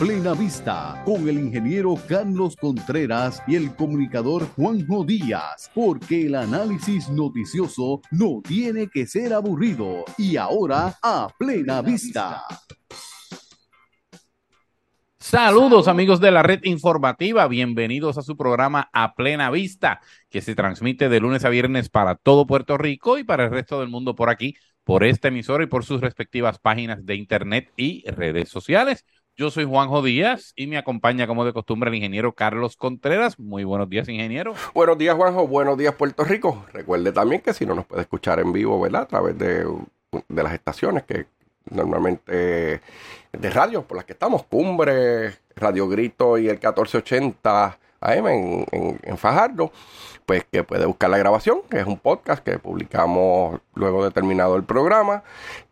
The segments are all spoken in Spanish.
Plena Vista con el ingeniero Carlos Contreras y el comunicador Juanjo Díaz, porque el análisis noticioso no tiene que ser aburrido. Y ahora a Plena Vista. Saludos amigos de la red informativa, bienvenidos a su programa A Plena Vista, que se transmite de lunes a viernes para todo Puerto Rico y para el resto del mundo por aquí, por esta emisora y por sus respectivas páginas de internet y redes sociales. Yo soy Juanjo Díaz y me acompaña como de costumbre el ingeniero Carlos Contreras. Muy buenos días, ingeniero. Buenos días, Juanjo. Buenos días, Puerto Rico. Recuerde también que si no nos puede escuchar en vivo, ¿verdad? A través de, de las estaciones que normalmente de radio por las que estamos, Cumbre, Radio Grito y el 1480 AM en, en, Fajardo, pues que puede buscar la grabación, que es un podcast que publicamos luego de terminado el programa,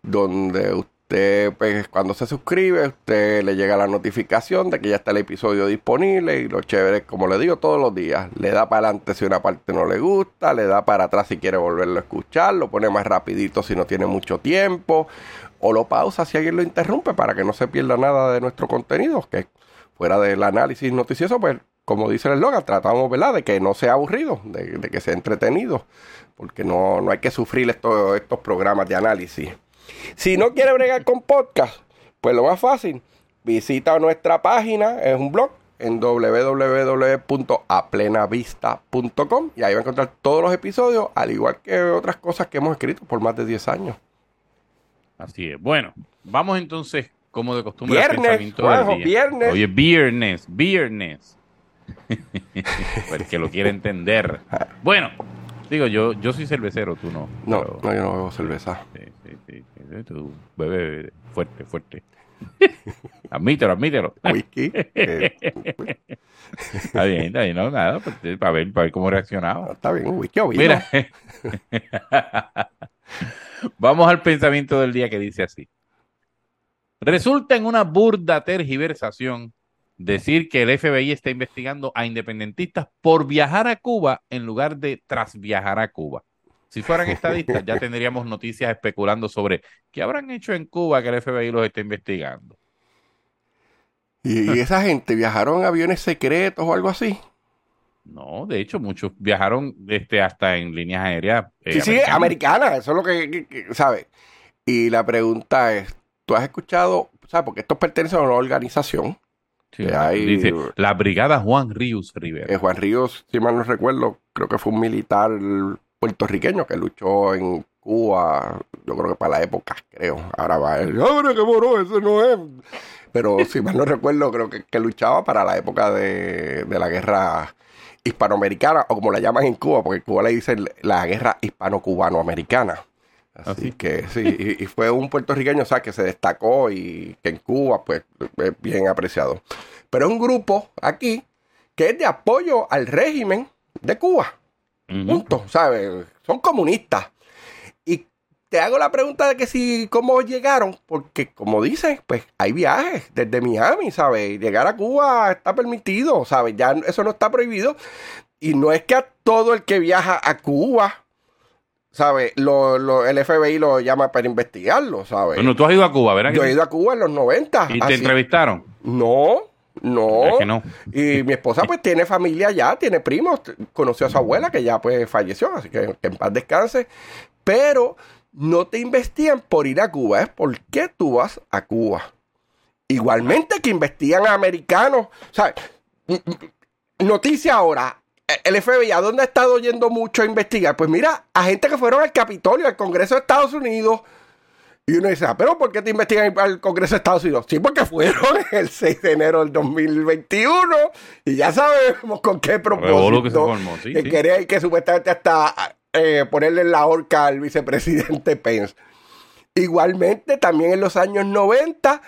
donde usted, pues cuando se suscribe, usted le llega la notificación de que ya está el episodio disponible y lo chévere, como le digo todos los días, le da para adelante si una parte no le gusta, le da para atrás si quiere volverlo a escuchar, lo pone más rapidito si no tiene mucho tiempo o lo pausa si alguien lo interrumpe para que no se pierda nada de nuestro contenido, que fuera del análisis noticioso, pues como dice el eslogan, tratamos ¿verdad? de que no sea aburrido, de, que sea entretenido, porque no, no hay que sufrir estos, estos programas de análisis. Si no quiere bregar con podcast, pues lo más fácil, visita nuestra página, es un blog en www.aplenavista.com y ahí va a encontrar todos los episodios, al igual que otras cosas que hemos escrito por más de 10 años. Así es. Bueno, vamos entonces, como de costumbre, viernes, al pensamiento del día. viernes. Oye, viernes, viernes. Porque lo quiere entender. Bueno, digo, yo yo soy cervecero, tú no. No, no yo no bebo cerveza. Tú bebes fuerte, fuerte. admítelo, admítelo. Whisky. Eh, está bien, está bien, no, nada, pues, para, ver, para ver cómo reaccionaba. Está bien, whisky o vino. Mira. Vamos al pensamiento del día que dice así. Resulta en una burda tergiversación decir que el FBI está investigando a independentistas por viajar a Cuba en lugar de tras viajar a Cuba. Si fueran estadistas, ya tendríamos noticias especulando sobre qué habrán hecho en Cuba que el FBI los está investigando. ¿Y esa gente viajaron en aviones secretos o algo así? No, de hecho, muchos viajaron este, hasta en líneas aéreas. Eh, sí, sí, americanas, eso es lo que, ¿sabes? Y la pregunta es, ¿tú has escuchado, sabes? Porque esto pertenece a una organización. Sí, dice, la Brigada Juan Ríos Rivera. Eh, Juan Ríos, si mal no recuerdo, creo que fue un militar puertorriqueño que luchó en Cuba, yo creo que para la época, creo. Ahora va él, ¡Abre que moró! Ese no es. Pero si mal no recuerdo, creo que, que luchaba para la época de, de la guerra hispanoamericana, o como la llaman en Cuba, porque en Cuba le dicen la guerra hispano-cubano-americana. Así, que sí, y, fue un puertorriqueño, o sea, que se destacó y que en Cuba, pues, es bien apreciado. Pero es un grupo aquí que es de apoyo al régimen de Cuba. Punto, ¿sabes? Son comunistas te hago la pregunta de que si, cómo llegaron, porque como dices, pues hay viajes desde Miami, ¿sabes? Llegar a Cuba está permitido, ¿sabes? Ya eso no está prohibido. Y no es que a todo el que viaja a Cuba, ¿sabes? Lo, el FBI lo llama para investigarlo, ¿sabes? Bueno, tú has ido a Cuba, ¿verdad? Yo he ido a Cuba en los 90. ¿Y te entrevistaron? No, no. no. Y mi esposa pues tiene familia allá, tiene primos, conoció a su abuela que ya pues falleció, así que, que en paz descanse. Pero no te investigan por ir a Cuba, es por qué tú vas a Cuba. Igualmente que investigan a americanos. O sea, noticia ahora, el FBI, ¿a dónde ha estado yendo mucho a investigar? Pues mira, a gente que fueron al Capitolio, al Congreso de Estados Unidos. Y uno dice, ah, pero ¿por qué te investigan al Congreso de Estados Unidos? Sí, porque fueron el 6 de enero del 2021 y ya sabemos con qué propósito. Que, se formó. Sí, que quería que supuestamente hasta eh, ponerle la horca al vicepresidente Pence. Igualmente, también en los años 90,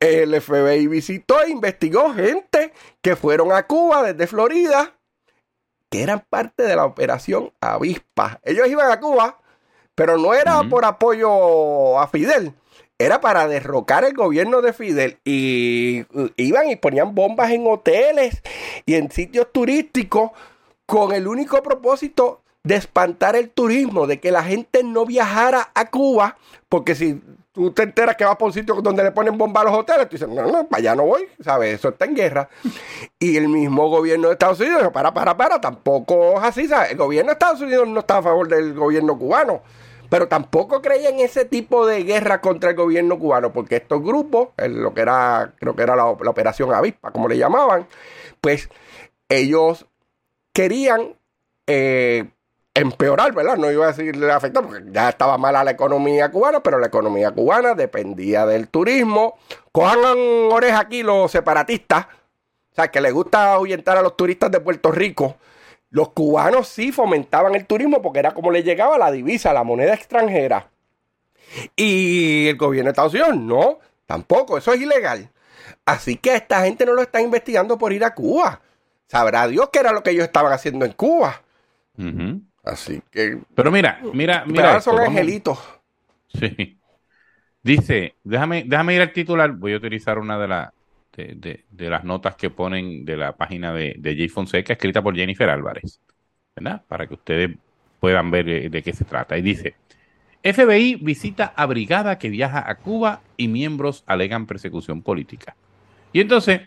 el FBI visitó e investigó gente que fueron a Cuba desde Florida, que eran parte de la operación Avispa. Ellos iban a Cuba, pero no era por apoyo a Fidel, era para derrocar el gobierno de Fidel. Y iban y ponían bombas en hoteles y en sitios turísticos con el único propósito de espantar el turismo, de que la gente no viajara a Cuba, porque si tú te enteras que vas por un sitio donde le ponen bomba a los hoteles, tú dices, no, no, para allá no voy, ¿sabes? Eso está en guerra. Y el mismo gobierno de Estados Unidos dijo, para, para, para, tampoco es así, ¿sabes? El gobierno de Estados Unidos no está a favor del gobierno cubano, pero tampoco creía en ese tipo de guerra contra el gobierno cubano, porque estos grupos, lo que era, creo que era la, operación Avispa, como le llamaban, pues ellos querían eh, empeorar, ¿verdad? No iba a decir afectar porque ya estaba mala la economía cubana, pero la economía cubana dependía del turismo. Cojan oreja aquí los separatistas, o sea, que les gusta ahuyentar a los turistas de Puerto Rico. Los cubanos sí fomentaban el turismo porque era como les llegaba la divisa, la moneda extranjera. Y el gobierno de Estados Unidos no, tampoco, eso es ilegal. Así que esta gente no lo está investigando por ir a Cuba. Sabrá Dios qué era lo que ellos estaban haciendo en Cuba. Así que. Pero mira, mira, mira. son angelitos. Sí. Dice, déjame, déjame ir al titular. Voy a utilizar una de, la, de, las notas que ponen de la página de, de Jay Fonseca, escrita por Jennifer Álvarez. ¿Verdad? Para que ustedes puedan ver de, de qué se trata. Y dice: FBI visita a brigada que viaja a Cuba y miembros alegan persecución política. Y entonces,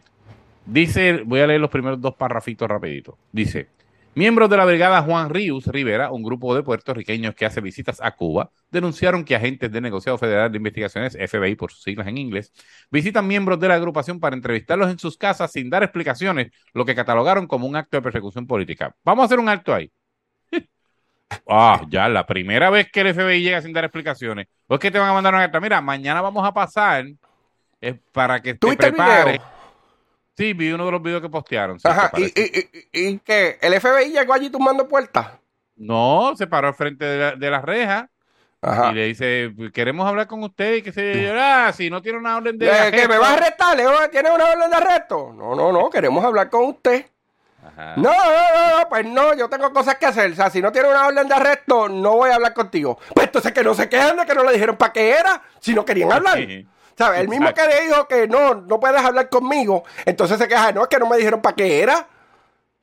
dice, voy a leer los primeros dos parrafitos rapidito. Dice, Miembros de la brigada Juan Ríos Rivera, un grupo de puertorriqueños que hace visitas a Cuba, denunciaron que agentes del negociado federal de investigaciones, FBI por sus siglas en inglés, visitan miembros de la agrupación para entrevistarlos en sus casas sin dar explicaciones, lo que catalogaron como un acto de persecución política. Vamos a hacer un acto ahí. Ah, ya, la primera vez que el FBI llega sin dar explicaciones. O es que te van a mandar una carta. Mira, mañana vamos a pasar eh, para que te prepares. Sí, vi uno de los videos que postearon. Ajá, ¿Y, y, que el FBI llegó allí tumbando puertas? No, se paró al frente de la, reja. Ajá. Y le dice, queremos hablar con usted y que se ah, si no tiene una orden de arresto. ¿Que me va a arrestar? ¿Tiene una orden de arresto? No, no, no, queremos hablar con usted. Ajá. No, no, no, pues no, yo tengo cosas que hacer. O sea, si no tiene una orden de arresto, no voy a hablar contigo. Pues entonces que no se quejan de que no le dijeron para qué era, si no querían hablar. ¿Sabes? El mismo que le dijo que no, no puedes hablar conmigo, entonces se queja, no, es que no me dijeron para qué era.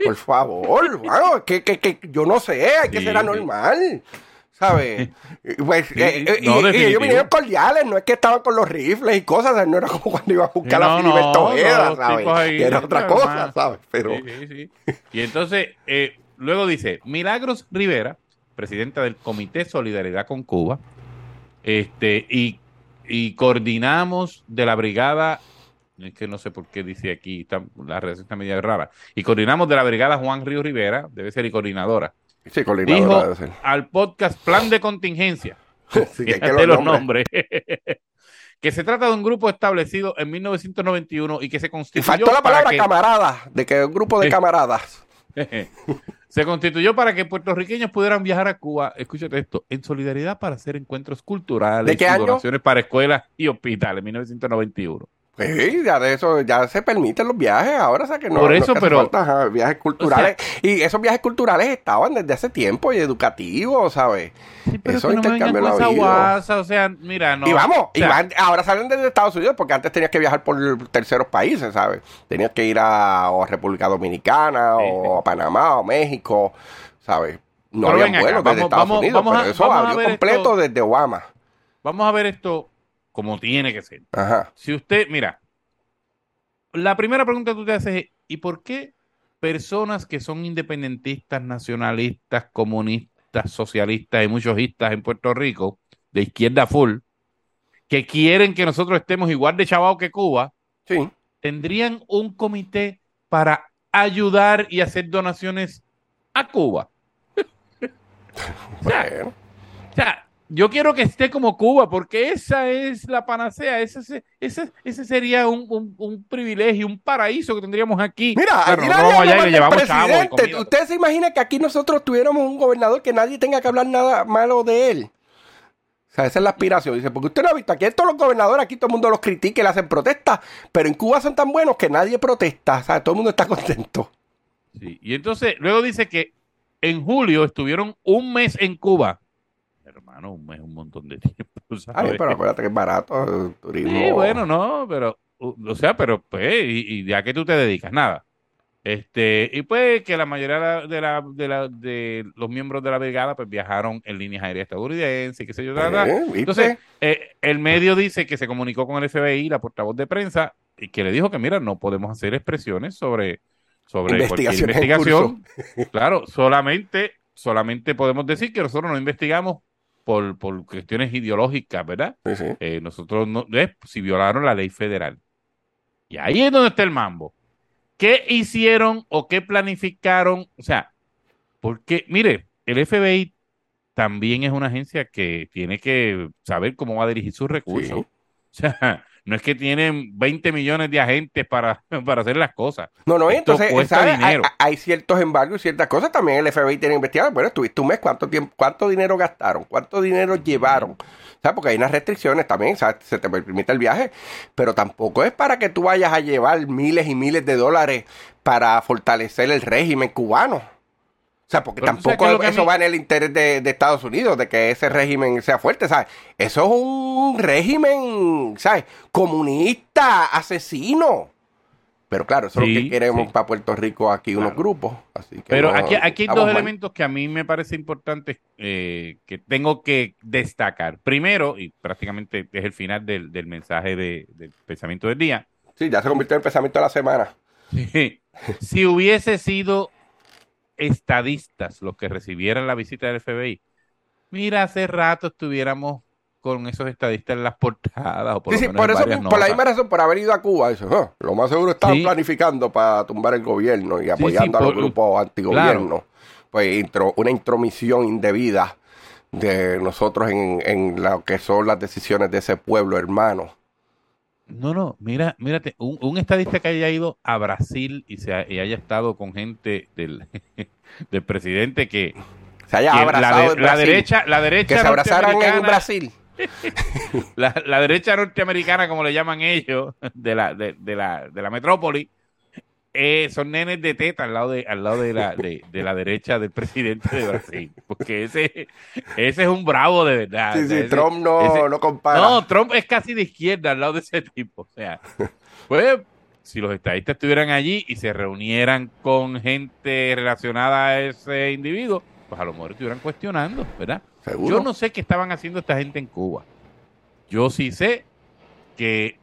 Por favor, bueno, que, que, que yo no sé, hay que ser anormal. ¿Sabes? Pues, eh, eh, y, ellos vinieron cordiales, no es que estaban con los rifles y cosas, no era como cuando iba a buscar a Filiberto no, ¿sabes? era otra cosa, ¿sabes? Pero... Y entonces, eh, luego dice, Milagros Rivera, presidenta del Comité Solidaridad con Cuba, este, y y coordinamos de la brigada, es que no sé por qué dice aquí, está, la redacción está media rara, y coordinamos de la brigada Juan Río Rivera, debe ser y coordinadora. Sí, coordinadora dijo al podcast Plan de Contingencia, sí, que los nombres, que se trata de un grupo establecido en 1991 y que se constituyó. Y faltó la palabra camarada, de que un grupo de camaradas. Se constituyó para que puertorriqueños pudieran viajar a Cuba, escúchate esto, en solidaridad para hacer encuentros culturales y donaciones para escuelas y hospitales, en 1991. Sí, ya de eso, ya se permiten los viajes ahora, o sea que no. Por eso, pero. viajes culturales. y esos viajes culturales estaban desde hace tiempo y educativos, ¿sabes? Sí, pero eso que no me la guasa, o sea, mira, no. Y vamos, y ahora salen desde Estados Unidos porque antes tenías que viajar por terceros países, ¿sabes? Tenías que ir a, República Dominicana o a Panamá o México, ¿sabes? No había vuelos desde Estados Unidos, pero eso abrió completo desde Obama. Vamos a ver esto como tiene que ser. Ajá. Si usted, mira, la primera pregunta que tú te haces es, ¿y por qué personas que son independentistas, nacionalistas, comunistas, socialistas y muchos istas en Puerto Rico, de izquierda full, que quieren que nosotros estemos igual de chavados que Cuba, sí. tendrían un comité para ayudar y hacer donaciones a Cuba? bueno. o sea, yo quiero que esté como Cuba, porque esa es la panacea, ese, ese, ese sería un, un, privilegio, un paraíso que tendríamos aquí. Mira, aquí no, le llevamos presidente. Usted se imagina que aquí nosotros tuviéramos un gobernador que nadie tenga que hablar nada malo de él. O sea, esa es la aspiración. Dice, porque usted no ha visto, aquí todos los gobernadores, aquí todo el mundo los critica y le hacen protestas, pero en Cuba son tan buenos que nadie protesta. O sea, todo el mundo está contento. Sí, y entonces luego dice que en julio estuvieron un mes en Cuba hermano, un mes, un montón de tiempo. Ay, pero acuérdate que es barato el turismo. Sí, bueno, no, pero, o sea, pero pues, y, ya que tú te dedicas, nada. Este, y pues que la mayoría de, la, de, la, de los miembros de la brigada pues viajaron en líneas aéreas estadounidenses, qué sé yo, nada. Eh, Entonces, eh, el medio dice que se comunicó con el FBI, la portavoz de prensa, y que le dijo que mira, no podemos hacer expresiones sobre, sobre investigación. claro, solamente, solamente podemos decir que nosotros no investigamos por, por cuestiones ideológicas, ¿verdad? Eh, nosotros no, si violaron la ley federal. Y ahí es donde está el mambo. ¿Qué hicieron o qué planificaron? O sea, porque, mire, el FBI también es una agencia que tiene que saber cómo va a dirigir sus recursos. O sea, no es que tienen 20 millones de agentes para, para hacer las cosas. No, no, entonces Hay, hay, ciertos embargos y ciertas cosas. También el FBI tiene que investigar. Bueno, estuviste un mes, ¿cuánto, tiempo, cuánto dinero gastaron? ¿Cuánto dinero llevaron? Porque hay unas restricciones también, se te permite el viaje, pero tampoco es para que tú vayas a llevar miles y miles de dólares para fortalecer el régimen cubano. O sea, porque tampoco eso va en el interés de, Estados Unidos, de que ese régimen sea fuerte, ¿sabes? Eso es un régimen, ¿sabes? Comunista, asesino. Pero claro, eso es lo que queremos para Puerto Rico aquí unos grupos. Así Pero aquí, aquí hay dos elementos que a mí me parece importantes eh, que tengo que destacar. Primero, y prácticamente es el final del, mensaje del pensamiento del día. Sí, ya se convirtió en el pensamiento de la semana. si hubiese sido estadistas los que recibieran la visita del FBI, mira, hace rato estuviéramos con esos estadistas en las portadas. O por, sí, por, eso, por la misma razón, por haber ido a Cuba, eso, lo más seguro estaban planificando para tumbar el gobierno y apoyando a los grupos antigobierno. Pues una intromisión indebida de nosotros en, en lo que son las decisiones de ese pueblo hermano. No, no, mira, mírate, un, estadista que haya ido a Brasil y, se haya estado con gente del, del presidente que, se haya abrazado la, derecha, la derecha que se en Brasil. La, derecha norteamericana, como le llaman ellos, de la, de, la, de la metrópoli, eh, son nenes de teta al lado de, al lado de la, de, la derecha del presidente de Brasil. Porque ese, ese es un bravo de verdad. Trump no, no compara. No, Trump es casi de izquierda al lado de ese tipo. O sea, pues si los estadistas estuvieran allí y se reunieran con gente relacionada a ese individuo, pues a lo mejor estuvieran cuestionando, ¿verdad? Yo no sé qué estaban haciendo esta gente en Cuba. Yo sí sé que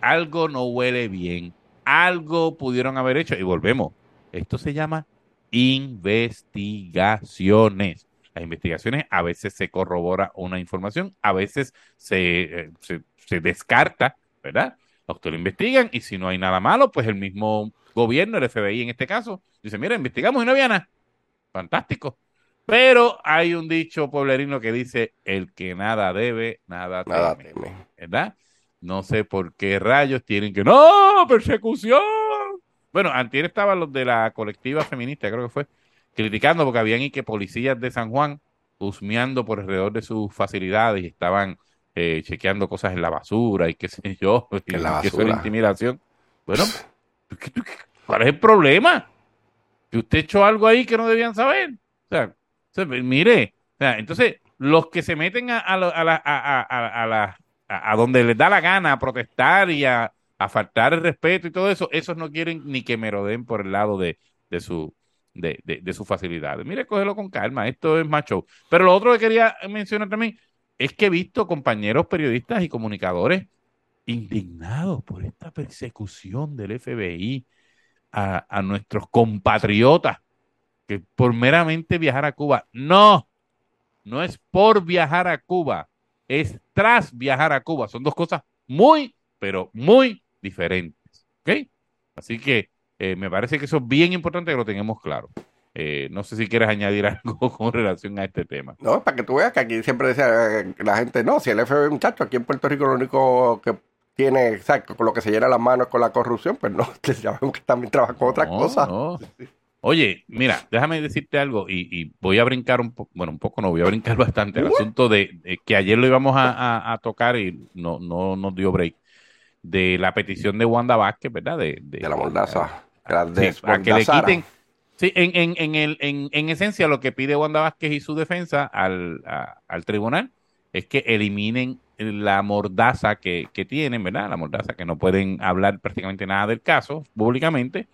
algo no huele bien. Algo pudieron haber hecho. Y volvemos. Esto se llama investigaciones. Las investigaciones a veces se corrobora una información, a veces se, eh, se, descarta, ¿verdad? Ustedes lo investigan y si no hay nada malo, pues el mismo gobierno, el FBI en este caso, dice, mira, investigamos y no había nada. Fantástico. Pero hay un dicho pueblerino que dice, el que nada debe, nada, teme, ¿Verdad? No sé por qué rayos tienen que, no, persecución. Bueno, antier estaban los de la colectiva feminista, creo que fue, criticando porque habían y que policías de San Juan husmeando por alrededor de sus facilidades y estaban eh, chequeando cosas en la basura y qué sé yo, y la que eso intimidación. Bueno, ¿cuál es el problema? Que usted echó algo ahí que no debían saber. O sea, mire, entonces los que se meten a, a, a, a, donde les da la gana a protestar y a, faltar el respeto y todo eso, esos no quieren ni que me rodeen por el lado de, de su de, de, sus facilidades. Mire, cógelo con calma, esto es macho. Pero lo otro que quería mencionar también es que he visto compañeros periodistas y comunicadores indignados por esta persecución del FBI a, a nuestros compatriotas por meramente viajar a Cuba. No, no es por viajar a Cuba, es tras viajar a Cuba. Son dos cosas muy, pero muy diferentes. ¿Ok? Así que eh, me parece que eso es bien importante que lo tengamos claro. Eh, no sé si quieres añadir algo con relación a este tema. No, para que tú veas que aquí siempre decía eh, la gente, no, si el FBI, muchacho, aquí en Puerto Rico lo único que tiene, exacto, con lo que se llena las manos con la corrupción, pues no, sabemos que también trabaja con otras cosas. No. Oye, mira, déjame decirte algo y, voy a brincar un poco, bueno, un poco no, voy a brincar bastante el asunto de, que ayer lo íbamos a, tocar y no, no nos dio break, de la petición de Wanda Vázquez, ¿verdad? De, de, la mordaza. a que le quiten, sí, en, en, en, el, en, en esencia lo que pide Wanda Vázquez y su defensa al, al tribunal es que eliminen la mordaza que, que tienen, ¿verdad? La mordaza que no pueden hablar prácticamente nada del caso públicamente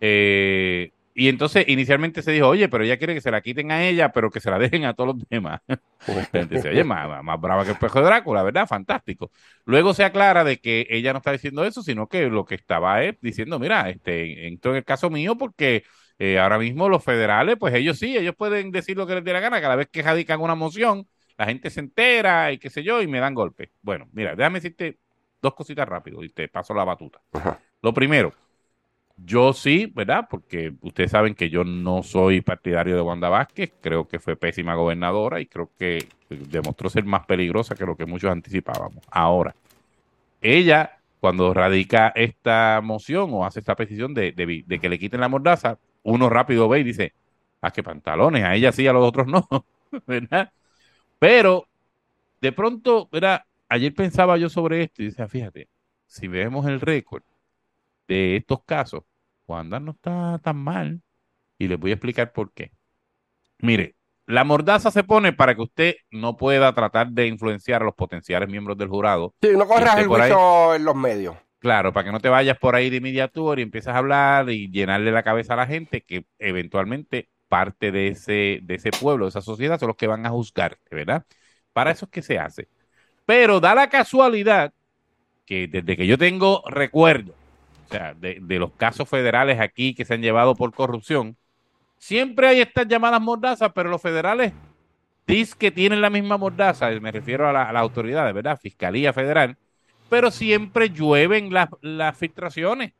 Eh, y entonces inicialmente se dijo, oye, pero ella quiere que se la quiten a ella, pero que se la dejen a todos los demás. Entonces, oye, más, más, brava que el espejo de Drácula, ¿verdad? Fantástico. Luego se aclara de que ella no está diciendo eso, sino que lo que estaba es diciendo, mira, este, entro en el caso mío porque eh, ahora mismo los federales, pues ellos sí, ellos pueden decir lo que les dé la gana, cada vez que radican una moción, la gente se entera y qué sé yo, y me dan golpes. Bueno, mira, déjame decirte dos cositas rápido y te paso la batuta. Lo primero, yo sí, ¿verdad? Porque ustedes saben que yo no soy partidario de Wanda Vázquez, creo que fue pésima gobernadora y creo que demostró ser más peligrosa que lo que muchos anticipábamos. Ahora, ella, cuando radica esta moción o hace esta petición de, que le quiten la mordaza, uno rápido ve y dice, ah, qué pantalones, a ella sí, a los otros no, ¿verdad? Pero, de pronto, ¿verdad? Ayer pensaba yo sobre esto y decía, fíjate, si vemos el récord, de estos casos, Wanda no está tan mal. Y les voy a explicar por qué. Mire, la mordaza se pone para que usted no pueda tratar de influenciar a los potenciales miembros del jurado. Sí, no corras el juicio en los medios. Claro, para que no te vayas por ahí de inmediato y empiezas a hablar y llenarle la cabeza a la gente que eventualmente parte de ese, de ese pueblo, de esa sociedad, son los que van a juzgar, ¿verdad? Para eso es que se hace. Pero da la casualidad que desde que yo tengo recuerdo sea, de, los casos federales aquí que se han llevado por corrupción, siempre hay estas llamadas mordazas, pero los federales dicen que tienen la misma mordaza, me refiero a la, autoridad, autoridades, ¿verdad? Fiscalía Federal, pero siempre llueven las, las filtraciones.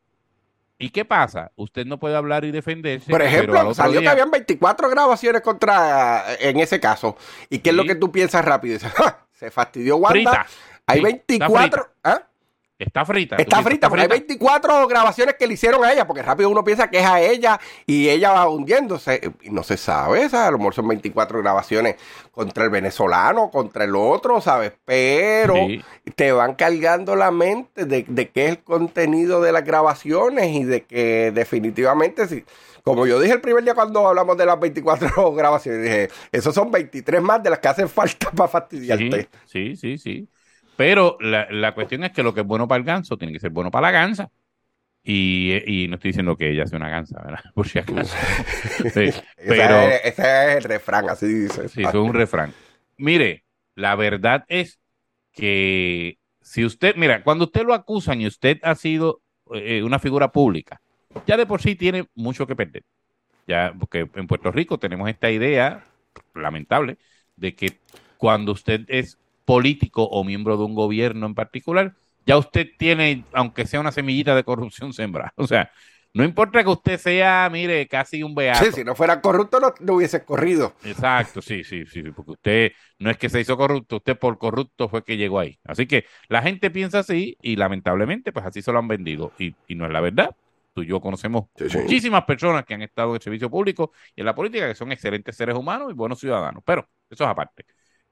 ¿Y qué pasa? Usted no puede hablar y defenderse. Por ejemplo, salió que habían 24 grabaciones contra en ese caso. ¿Y qué es lo que tú piensas rápido? se fastidió Wanda. Hay 24. ¿ah? Está frita. Está frita, porque hay 24 grabaciones que le hicieron a ella, porque rápido uno piensa que es a ella y ella va hundiéndose. No se sabe, ¿sabes? A lo mejor son 24 grabaciones contra el venezolano, contra el otro, ¿sabes? Pero te van cargando la mente de, de qué es el contenido de las grabaciones y de que definitivamente, si, como yo dije el primer día cuando hablamos de las 24 grabaciones, dije, esos son 23 más de las que hacen falta para fastidiarte. sí, sí. sí. Pero la, la, cuestión es que lo que es bueno para el ganso tiene que ser bueno para la gansa. Y, y no estoy diciendo que ella sea una gansa, ¿verdad? Por si acaso. Sí, pero, ese, es, el refrán, así dice. Sí, es un refrán. Mire, la verdad es que si usted, mira, cuando usted lo acusan y usted ha sido eh, una figura pública, ya de por sí tiene mucho que perder. Ya, porque en Puerto Rico tenemos esta idea lamentable de que cuando usted es político o miembro de un gobierno en particular, ya usted tiene, aunque sea una semillita de corrupción sembrada. O sea, no importa que usted sea, mire, casi un beato. Sí, si no fuera corrupto no, hubiese corrido. Exacto, sí, sí, sí, porque usted no es que se hizo corrupto, usted por corrupto fue que llegó ahí. Así que la gente piensa así y lamentablemente pues así se lo han vendido y, no es la verdad. Tú y yo conocemos muchísimas personas que han estado en el servicio público y en la política que son excelentes seres humanos y buenos ciudadanos, pero eso es aparte.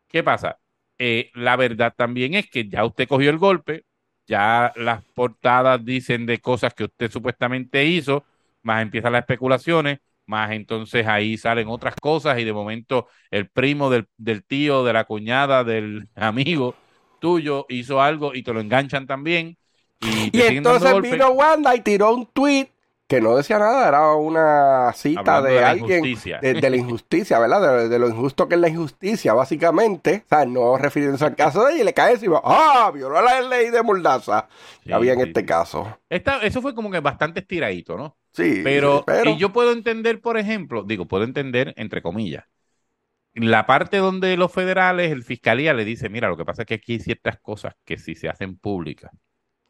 ¿Qué pasa? Eh, la verdad también es que ya usted cogió el golpe, ya las portadas dicen de cosas que usted supuestamente hizo, más empiezan las especulaciones, más entonces ahí salen otras cosas y de momento el primo del, del tío, de la cuñada, del amigo tuyo hizo algo y te lo enganchan también. Y, entonces vino Wanda y tiró un tweet que no decía nada, era una cita de, alguien de, la injusticia, ¿verdad? De, lo injusto que es la injusticia, básicamente. O sea, no refiriéndose al caso de ella y le cae encima, ¡ah! Violó la ley de Moldaza. que había en este caso. eso fue como que bastante estiradito, ¿no? Sí. Pero, y yo puedo entender, por ejemplo, digo, puedo entender entre comillas, la parte donde los federales, el fiscalía le dice, mira, lo que pasa es que aquí hay ciertas cosas que si se hacen públicas,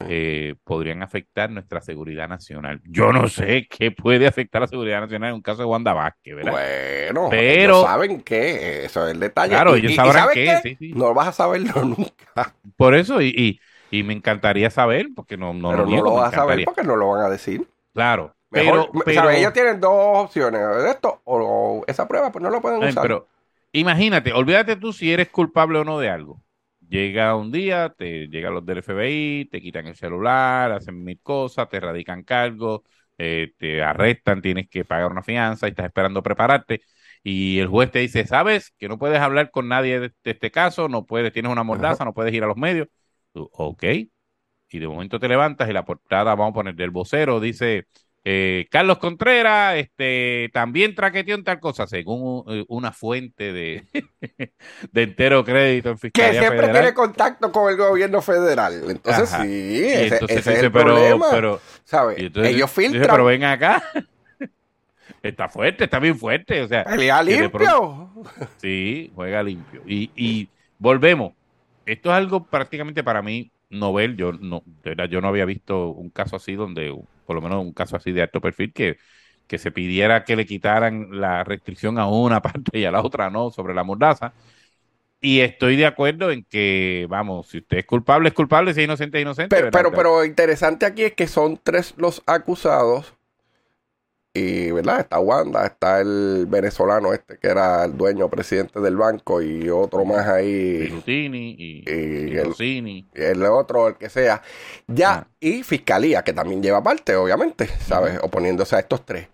eh, podrían afectar nuestra seguridad nacional. Yo no sé qué puede afectar la seguridad nacional en un caso de Wanda Vázquez, ¿verdad? Bueno, pero saben qué, eso es el detalle. Claro, ellos sabrán qué, No vas a saberlo nunca. Por eso, y, y, me encantaría saber, porque no, no pero lo, no lo vas a saber porque no lo van a decir. Claro. pero, ellos tienen dos opciones, esto o, esa prueba, pues no lo pueden usar. Pero imagínate, olvídate tú si eres culpable o no de algo Llega un día, te llegan los del FBI, te quitan el celular, hacen mil cosas, te radican cargos, eh, te arrestan, tienes que pagar una fianza y estás esperando prepararte. Y el juez te dice, sabes que no puedes hablar con nadie de, este caso, no puedes, tienes una mordaza, no puedes ir a los medios. ok. Y de momento te levantas y la portada, vamos a poner del vocero, dice, eh, Carlos Contreras este, también traqueteó en tal cosa, según eh, una fuente de, de entero crédito en Fiscalía Que siempre tiene contacto con el gobierno federal. Entonces, sí, ese, es el pero, problema. Pero, Ellos filtran. pero ven acá. Está fuerte, está bien fuerte. O sea, Pelea limpio. Sí, juega limpio. Y, y volvemos. Esto es algo prácticamente para mí novel. Yo no, yo no había visto un caso así donde por lo menos un caso así de alto perfil, que, que se pidiera que le quitaran la restricción a una parte y a la otra no sobre la mordaza. Y estoy de acuerdo en que, vamos, si usted es culpable, es culpable, si es inocente, es inocente. Pero, pero, pero interesante aquí es que son tres los acusados y, ¿verdad? Está Wanda, está el venezolano este que era el dueño presidente del banco y otro más ahí. Rutini y, y, el, y, el, otro, el que sea. Ya, ah. y fiscalía, que también lleva parte, obviamente, ¿sabes? Oponiéndose a estos tres.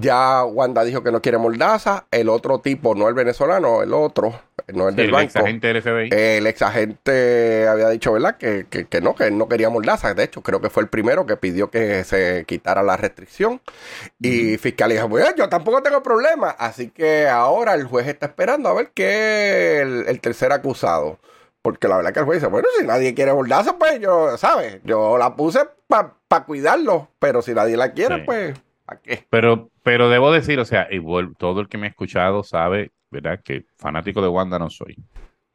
Ya Wanda dijo que no quiere Mordaza. El otro tipo, no el venezolano, el otro, no el del el banco. Ex del FBI. El ex agente había dicho, ¿verdad? Que, que, no, que no quería Mordaza. De hecho, creo que fue el primero que pidió que se quitara la restricción. Y Fiscalía dijo, bueno, yo tampoco tengo problema. Así que ahora el juez está esperando a ver qué el, el tercer acusado. Porque la verdad que el juez dice, bueno, si nadie quiere Mordaza, pues yo, ¿sabes? Yo la puse para cuidarlo. Pero si nadie la quiere, pues... Pero, pero debo decir, o sea, igual, todo el que me ha escuchado sabe, ¿verdad? Que fanático de Wanda no soy.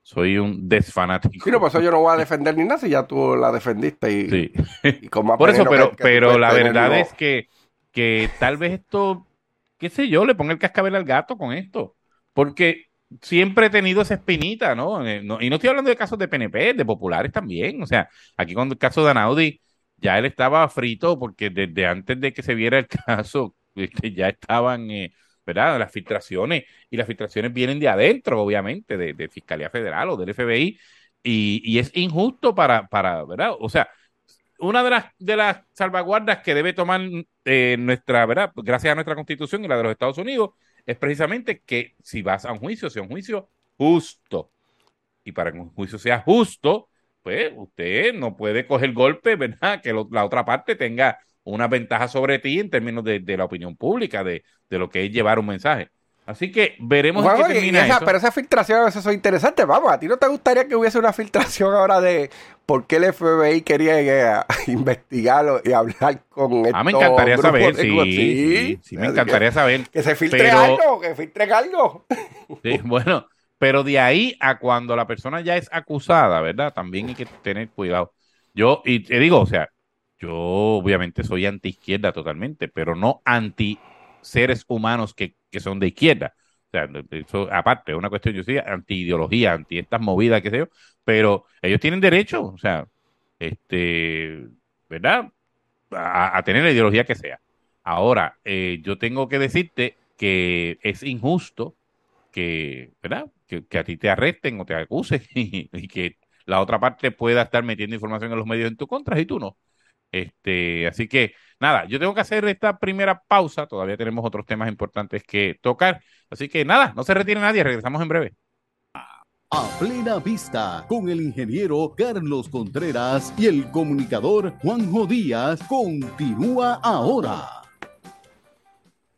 Soy un desfanático. Sí, no, pues eso yo no voy a defender ni nada si ya tú la defendiste y, sí. Por eso, pero, pero la verdad es que, que tal vez esto, qué sé yo, le ponga el cascabel al gato con esto. Porque siempre he tenido esa espinita, ¿no? Eh, y no estoy hablando de casos de PNP, de populares también. O sea, aquí con el caso de Anaudi, ya él estaba frito porque desde antes de que se viera el caso, este, ya estaban, eh, ¿verdad? Las filtraciones, y las filtraciones vienen de adentro, obviamente, de, Fiscalía Federal o del FBI, y, es injusto para, para, ¿verdad? O sea, una de las, de las salvaguardas que debe tomar eh, nuestra, ¿verdad? Gracias a nuestra constitución y la de los Estados Unidos, es precisamente que si vas a un juicio, sea un juicio justo. Y para que un juicio sea justo, pues usted no puede coger golpe, ¿verdad? Que la otra parte tenga una ventaja sobre ti en términos de, la opinión pública, de, lo que es llevar un mensaje. Así que veremos qué termina esa, Pero esa filtración a veces es interesante. Vamos, ¿a ti no te gustaría que hubiese una filtración ahora de por qué el FBI quería investigarlo y hablar con Ah, me encantaría saber, sí, sí, me encantaría saber. Que se filtre algo, que filtre algo. Sí, bueno, pero de ahí a cuando la persona ya es acusada, ¿verdad? También hay que tener cuidado. Yo, y te digo, o sea, yo obviamente soy anti izquierda totalmente, pero no anti seres humanos que, son de izquierda. O sea, eso aparte, es una cuestión, yo soy anti ideología, anti estas movidas, qué sé yo, pero ellos tienen derecho, o sea, este, ¿verdad? A, tener la ideología que sea. Ahora, eh, yo tengo que decirte que es injusto que, ¿verdad? Que, a ti te arresten o te acusen y, que la otra parte pueda estar metiendo información en los medios en tu contra y tú no. Este, así que nada, yo tengo que hacer esta primera pausa. Todavía tenemos otros temas importantes que tocar. Así que nada, no se retire nadie, regresamos en breve. A plena vista, con el ingeniero Carlos Contreras y el comunicador Juanjo Díaz, continúa ahora.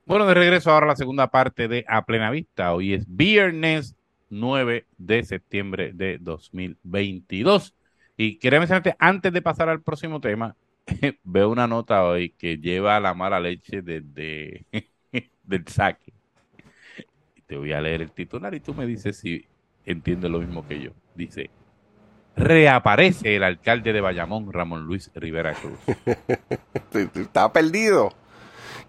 Bueno, de regreso ahora a la segunda parte de A Plena Vista. Hoy es viernes 9 de septiembre de 2022. Y quería mencionarte, antes de pasar al próximo tema, veo una nota hoy que lleva la mala leche desde del saque. Te voy a leer el titular y tú me dices si entiendes lo mismo que yo. Dice, reaparece el alcalde de Bayamón, Ramón Luis Rivera Cruz. Está perdido.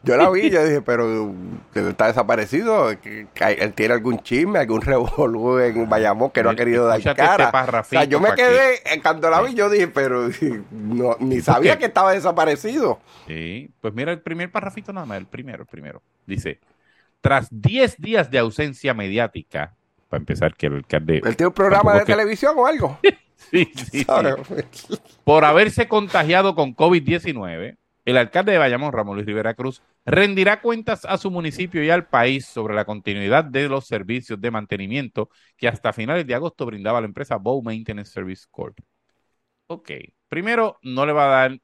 Yo la vi, yo dije, pero está desaparecido. Él tiene algún chisme, algún revolú en Bayamón que no ha querido dar este cara. o sea, yo me quedé, cuando la vi, yo dije, pero no, ni sabía que estaba desaparecido. Sí, pues mira el primer parrafito nada más, el primero, el primero. Dice, tras 10 días de ausencia mediática, para empezar, que el alcalde... ¿Él tiene un programa de televisión o algo? sí, sí, sí. Por haberse contagiado con COVID-19 el alcalde de Bayamón, Ramón Luis Rivera Cruz, rendirá cuentas a su municipio y al país sobre la continuidad de los servicios de mantenimiento que hasta finales de agosto brindaba la empresa Bow Maintenance Service Corp. Ok, primero no le va a dar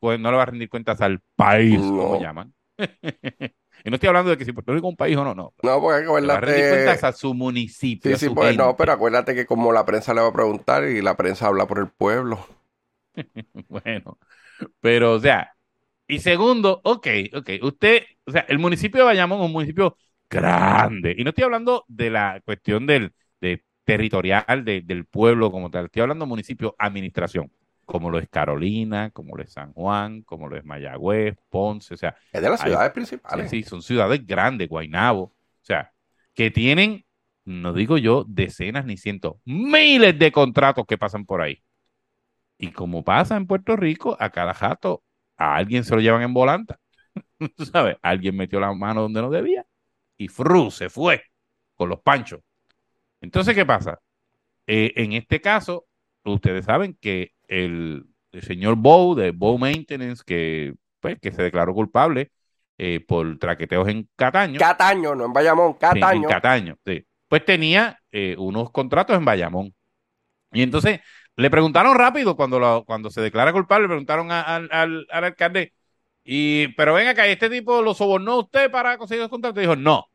pues no le va a rendir cuentas al país, como llaman. y no estoy hablando de que si Puerto Rico es un país o no, no. No, porque acuérdate... Le va a rendir cuentas a su municipio. Sí, sí, pues no, pero acuérdate que como la prensa le va a preguntar y la prensa habla por el pueblo. bueno, pero o sea, y segundo, ok, ok, usted, o sea, el municipio de Bayamón es un municipio grande. Y no estoy hablando de la cuestión del de territorial del pueblo como tal. Estoy hablando de municipio, administración, como lo es Carolina, como lo es San Juan, como lo es Mayagüez, Ponce, o sea. Es de las ciudades principales. Sí, son ciudades grandes, Guaynabo, o sea, que tienen, no digo yo, decenas ni cientos, miles de contratos que pasan por ahí. Y como pasa en Puerto Rico, a cada jato a alguien se lo llevan en volanta. ¿Tú sabes? Alguien metió la mano donde no debía y Fru se fue con los panchos. Entonces, ¿qué pasa? Eh, en este caso, ustedes saben que el, señor Bow, de Bow Maintenance, que, pues, que se declaró culpable eh, por traqueteos en Cataño. Cataño, no en Bayamón, Cataño. en Cataño, sí. Pues tenía eh, unos contratos en Bayamón. Y entonces le preguntaron rápido cuando, cuando se declara culpable, le preguntaron al, al, alcalde, y, pero venga acá, ¿este tipo lo sobornó usted para conseguir los contratos? Dijo, no.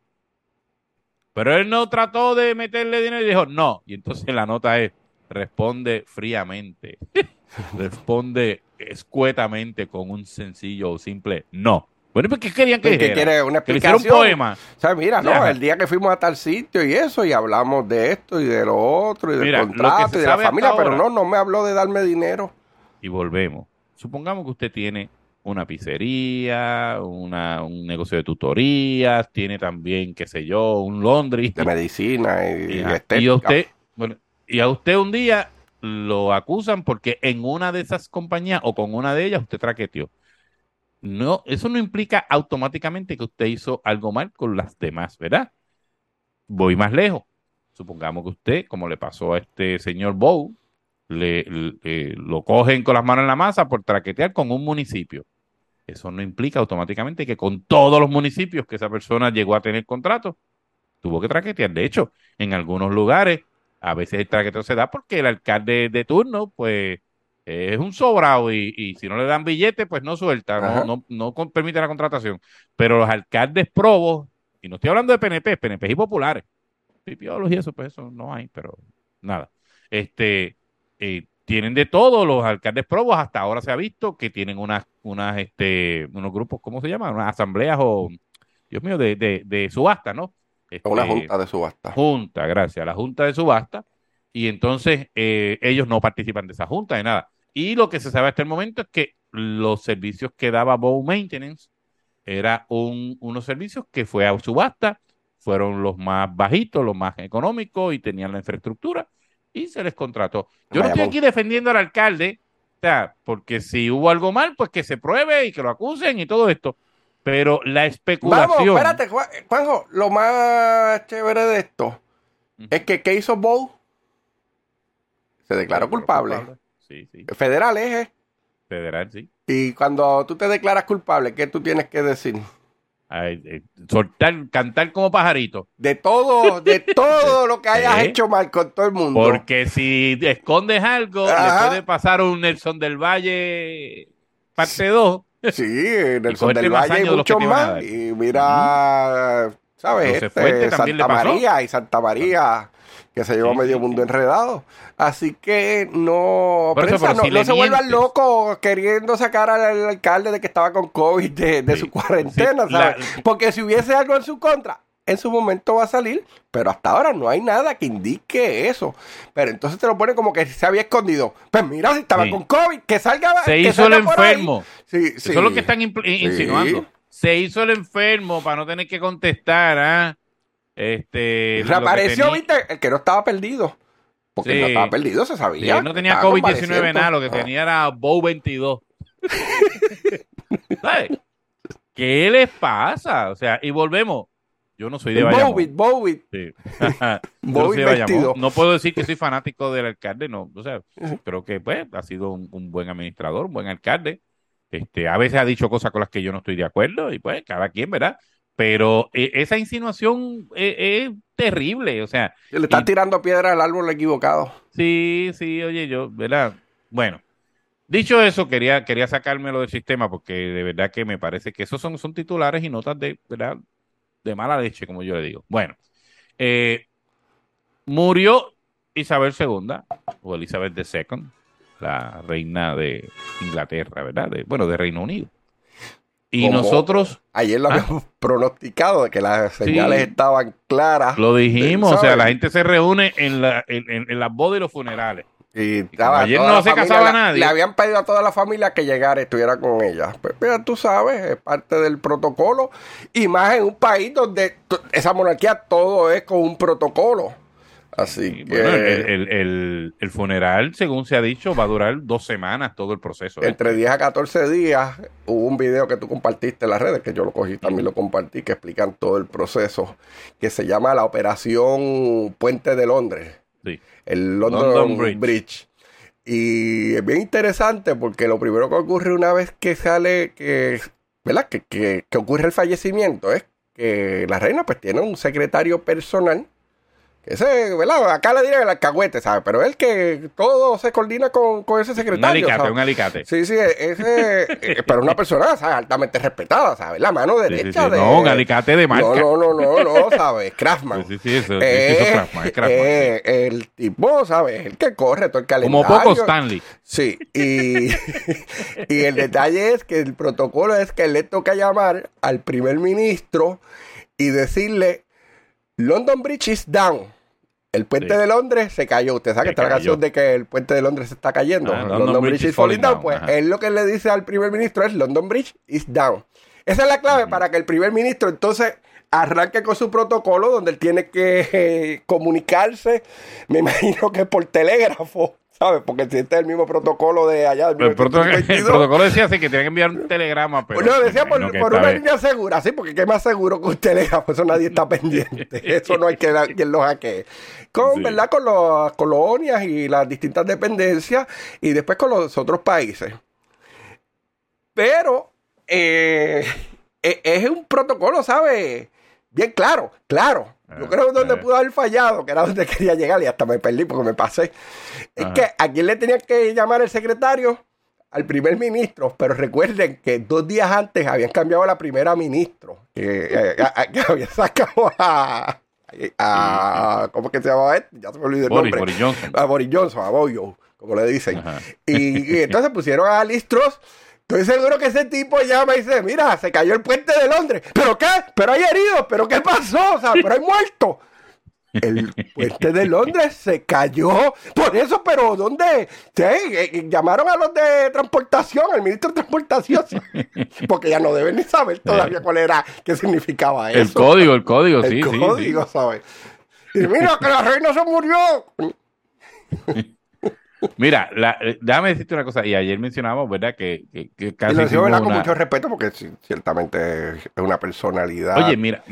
Pero él no trató de meterle dinero y dijo, no. Y entonces la nota es, responde fríamente, responde escuetamente con un sencillo o simple no. Bueno, ¿por qué querían que, que quiere una explicación. un poema. O sea, mira, no, el día que fuimos a tal sitio y eso, y hablamos de esto y de lo otro, y del contrato y de la familia, pero no, no me habló de darme dinero. Y volvemos. Supongamos que usted tiene una pizzería, una, un negocio de tutorías, tiene también, qué sé yo, un laundry. De medicina y, y, y a usted, bueno, y a usted un día lo acusan porque en una de esas compañías o con una de ellas usted traqueteó. No, eso no implica automáticamente que usted hizo algo mal con las demás, ¿verdad? Voy más lejos. Supongamos que usted, como le pasó a este señor Bow, le, lo cogen con las manos en la masa por traquetear con un municipio. Eso no implica automáticamente que con todos los municipios que esa persona llegó a tener contrato, tuvo que traquetear. De hecho, en algunos lugares, a veces el traqueteo se da porque el alcalde de turno, pues, es un sobrado y, si no le dan billete, pues no suelta, no, no, permite la contratación. Pero los alcaldes probos, y no estoy hablando de PNP, PNP y populares, pipiolos y eso, pues eso no hay, pero nada. Este, eh, tienen de todo los alcaldes probos, hasta ahora se ha visto que tienen unas, unas, este, unos grupos, ¿cómo se llaman? Unas asambleas o, Dios mío, de, de, de subasta, ¿no? una este, junta de subasta. Junta, gracias, la junta de subasta. Y entonces eh, ellos no participan de esa junta de nada. Y lo que se sabe hasta el momento es que los servicios que daba Bow Maintenance era un, unos servicios que fue a subasta, fueron los más bajitos, los más económicos y tenían la infraestructura y se les contrató. Yo no estoy aquí defendiendo al alcalde, o sea, porque si hubo algo mal, pues que se pruebe y que lo acusen y todo esto. Pero la especulación. Vamos, espérate, Juanjo, lo más chévere de esto es que ¿qué hizo Bow? Se declaró culpable. Sí, sí. Federal es, ¿eh? Federal, sí. Y cuando tú te declaras culpable, ¿qué tú tienes que decir? Eh, soltar, cantar como pajarito. De todo, de todo lo que hayas ¿Eh? hecho mal con todo el mundo. Porque si escondes algo, le puede pasar un Nelson del Valle parte 2. Sí, Nelson del Valle hay mucho más. Y mira, ¿sabes? Este, Santa María y Santa María que se llevó medio mundo enredado. Así que no, prensa, no, se vuelvan locos queriendo sacar al, alcalde de que estaba con COVID de, su cuarentena, ¿sabes? Porque si hubiese algo en su contra, en su momento va a salir, pero hasta ahora no hay nada que indique eso. Pero entonces te lo pone como que se había escondido. Pues mira, si estaba con COVID, que salga. Se hizo el enfermo. Sí, Eso es lo que están insinuando. Se hizo el enfermo para no tener que contestar, ¿ah? Este, Reapareció, viste, el que no estaba perdido. Porque no estaba perdido, se sabía. no tenía COVID-19 nada, lo que tenía era Bow 22. ¿Sabes? ¿Qué les pasa? O sea, y volvemos. Yo no soy de Bayamón. Bowit, Sí. no, no puedo decir que soy fanático del alcalde, no. O sea, creo que pues ha sido un, un, buen administrador, un buen alcalde. Este, a veces ha dicho cosas con las que yo no estoy de acuerdo y pues cada quien, ¿verdad? Pero eh, esa insinuación eh, es, terrible, o sea. Le están tirando piedra al árbol equivocado. Sí, sí, oye, yo, ¿verdad? Bueno, Dicho eso, quería, quería sacármelo del sistema porque de verdad que me parece que esos son, son titulares y notas de, ¿verdad? de mala leche, como yo le digo. Bueno, eh, murió Isabel II, o Elizabeth II, la reina de Inglaterra, ¿verdad? De, bueno, de Reino Unido. Y nosotros. Ayer lo habíamos ah. pronosticado de que las señales estaban claras. Lo dijimos, o sea, la gente se reúne en, la, en, las bodas y los funerales. Y ayer no se casaba nadie. Le habían pedido a toda la familia que llegara y estuviera con ella. Pues mira, tú sabes, es parte del protocolo. Y más en un país donde esa monarquía todo es con un protocolo. Así que. el, funeral, según se ha dicho, va a durar dos semanas todo el proceso. ¿eh? Entre 10 a 14 días hubo un video que tú compartiste en las redes, que yo lo cogí, también lo compartí, que explican todo el proceso, que se llama la Operación Puente de Londres. Sí. El London, Bridge. Y es bien interesante porque lo primero que ocurre una vez que sale, que, ¿verdad? Que, que, que ocurre el fallecimiento es que la reina pues tiene un secretario personal ese, ¿verdad? Acá le dirán el alcahuete, ¿sabes? Pero es que todo se coordina con, con ese secretario. Un alicate, un alicate. Sí, sí, ese. Eh, pero una persona, ¿sabes? Altamente respetada, ¿sabes? La mano derecha de. No, un alicate de marca. No, no, no, no, no ¿sabes? Craftman. Sí, sí, eso. Eh, Craftman, eh, el tipo, ¿sabes? El que corre todo el calendario. Como poco Stanley. Sí, y, y el detalle es que el protocolo es que le toca llamar al primer ministro y decirle: London Bridge is down. El puente de Londres se cayó. Usted sabe que está la canción de que el puente de Londres se está cayendo. Ah, London, Bridge, is falling down. Pues él lo que le dice al primer ministro es London Bridge is down. Esa es la clave para que el primer ministro entonces arranque con su protocolo donde él tiene que eh, comunicarse, me imagino que por telégrafo ¿Sabes? Porque si este es el mismo protocolo de allá. Del el, protocolo decía así que tenía que enviar un telegrama. Pero no, decía por, una línea segura, sí, porque qué más seguro que un telegrama, eso nadie está pendiente. eso no hay que quien lo hackee. Con, ¿verdad? Con las colonias y las distintas dependencias y después con los otros países. Pero eh, e, es un protocolo, ¿sabes? Bien claro, claro. Yo creo que donde pudo haber fallado, que era donde quería llegar y hasta me perdí porque me pasé. Es que a quién le tenía que llamar el secretario al primer ministro, pero recuerden que dos días antes habían cambiado a la primera ministro, que, eh, había sacado a, a, ¿cómo que se llamaba este? Ya se me olvidó el nombre. Boris Johnson. A Boris Johnson, a Boyo, como le dicen. Y, entonces pusieron a Listros Estoy seguro que ese tipo llama y dice, mira, se cayó el puente de Londres. ¿Pero qué? ¿Pero hay heridos? ¿Pero qué pasó? O sea, ¿pero hay muertos? El puente de Londres se cayó. Por eso, pero ¿dónde? Sí, eh, eh, llamaron a los de transportación, al ministro de transportación, porque ya no deben ni saber todavía cuál era, qué significaba eso. El código, el código, sí, sí. El código, ¿sabes? Y mira que la reina se murió. Mira, la, eh, déjame decirte una cosa, y ayer mencionábamos, ¿verdad? Que, que, casi. Y lo digo, ¿verdad? Con mucho respeto, porque ciertamente es una personalidad. Oye, mira.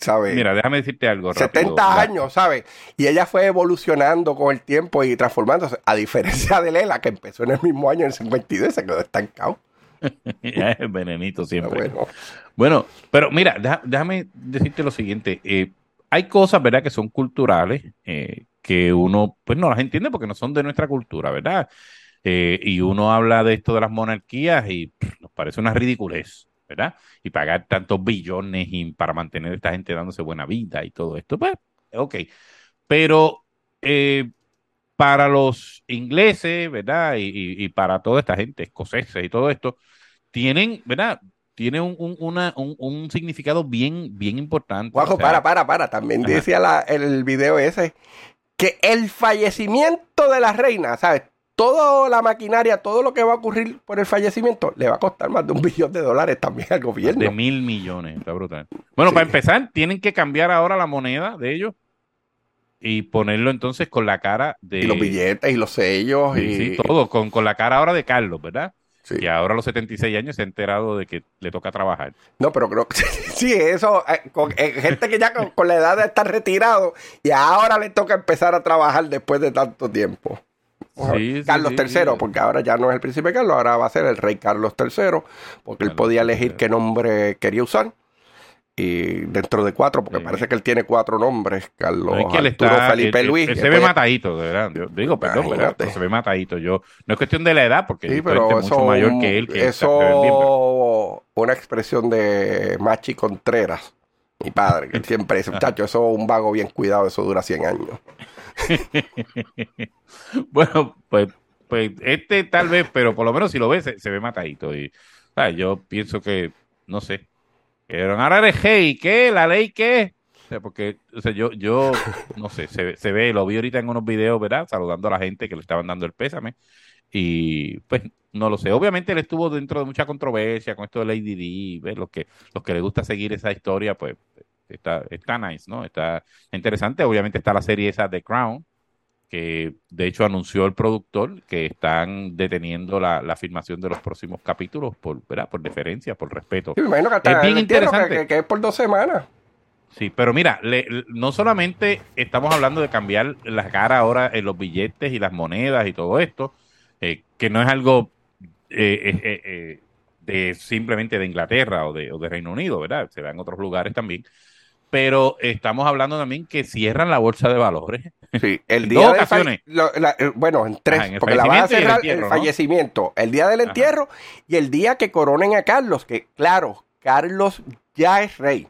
¿sabes? Mira, déjame decirte algo. 70 años, ¿sabes? Y ella fue evolucionando con el tiempo y transformándose, a diferencia de Lela, que empezó en el mismo año, en el 52, se quedó estancado. es venenito siempre. Bueno. bueno. pero mira, déjame decirte lo siguiente. Eh, hay cosas, ¿verdad?, que son culturales, eh, que uno pues no las entiende porque no son de nuestra cultura, ¿verdad? Eh, y uno habla de esto de las monarquías y nos parece una ridiculez, ¿verdad? Y pagar tantos billones y para mantener a esta gente dándose buena vida y todo esto, pues, ok. Pero eh, para los ingleses, ¿verdad? Y, para toda esta gente, escoceses y todo esto, tienen, ¿verdad? Tiene un, un, significado bien, bien importante. Juanjo, para, para, para. También decía la, el video ese que el fallecimiento de la reina, ¿sabes? Toda la maquinaria, todo lo que va a ocurrir por el fallecimiento, le va a costar más de un billón de dólares también al gobierno. De mil millones, está brutal. Bueno, para empezar, tienen que cambiar ahora la moneda de ellos y ponerlo entonces con la cara de. Y los billetes y los sellos. y sí, todo, con, con la cara ahora de Carlos, ¿verdad? Y ahora a los 76 años se ha enterado de que le toca trabajar. No, pero creo que sí, eso, eh, con, eh, gente que ya con, la edad de estar retirado y ahora le toca empezar a trabajar después de tanto tiempo. Carlos III, porque ahora ya no es el príncipe Carlos, ahora va a ser el rey Carlos III, porque él podía elegir qué nombre quería usar. Y dentro de cuatro, porque parece que él tiene cuatro nombres, Carlos no, es que Felipe Luis. Él, se ve matadito, de verdad. Yo digo, perdón, pero se ve matadito. Yo, no es cuestión de la edad, porque sí, pero es mucho mayor que él. Que eso, una expresión de Machi Contreras, mi padre, que siempre dice, muchacho, eso es un vago bien cuidado, eso dura 100 años. bueno, pues, pues este tal vez, pero por lo menos si lo ves, se, ve matadito. Y yo pienso que, no sé, pero ahora eres hey, ¿qué? ¿La ley qué? Porque o sea, yo, yo, no sé, se, se, ve, lo vi ahorita en unos videos, ¿verdad? Saludando a la gente que le estaban dando el pésame. Y pues no lo sé. Obviamente él estuvo dentro de mucha controversia con esto de Lady D. Los que, los que les gusta seguir esa historia, pues está, está nice, ¿no? Está interesante. Obviamente está la serie esa The Crown, que de hecho anunció el productor que están deteniendo la, la filmación de los próximos capítulos por, ¿verdad? por deferencia, por respeto. Sí, me imagino que es bien interesante. Que, es por dos semanas. Sí, pero mira, no solamente estamos hablando de cambiar la cara ahora en los billetes y las monedas y todo esto, eh, que no es algo eh, eh, de simplemente de Inglaterra o de, o de Reino Unido, ¿verdad? Se da en otros lugares también pero estamos hablando también que cierran la bolsa de valores. Sí, el día de eh, bueno, en tres, porque la van a cerrar el, fallecimiento, el día del entierro y el día que coronen a Carlos, que claro, Carlos ya es rey.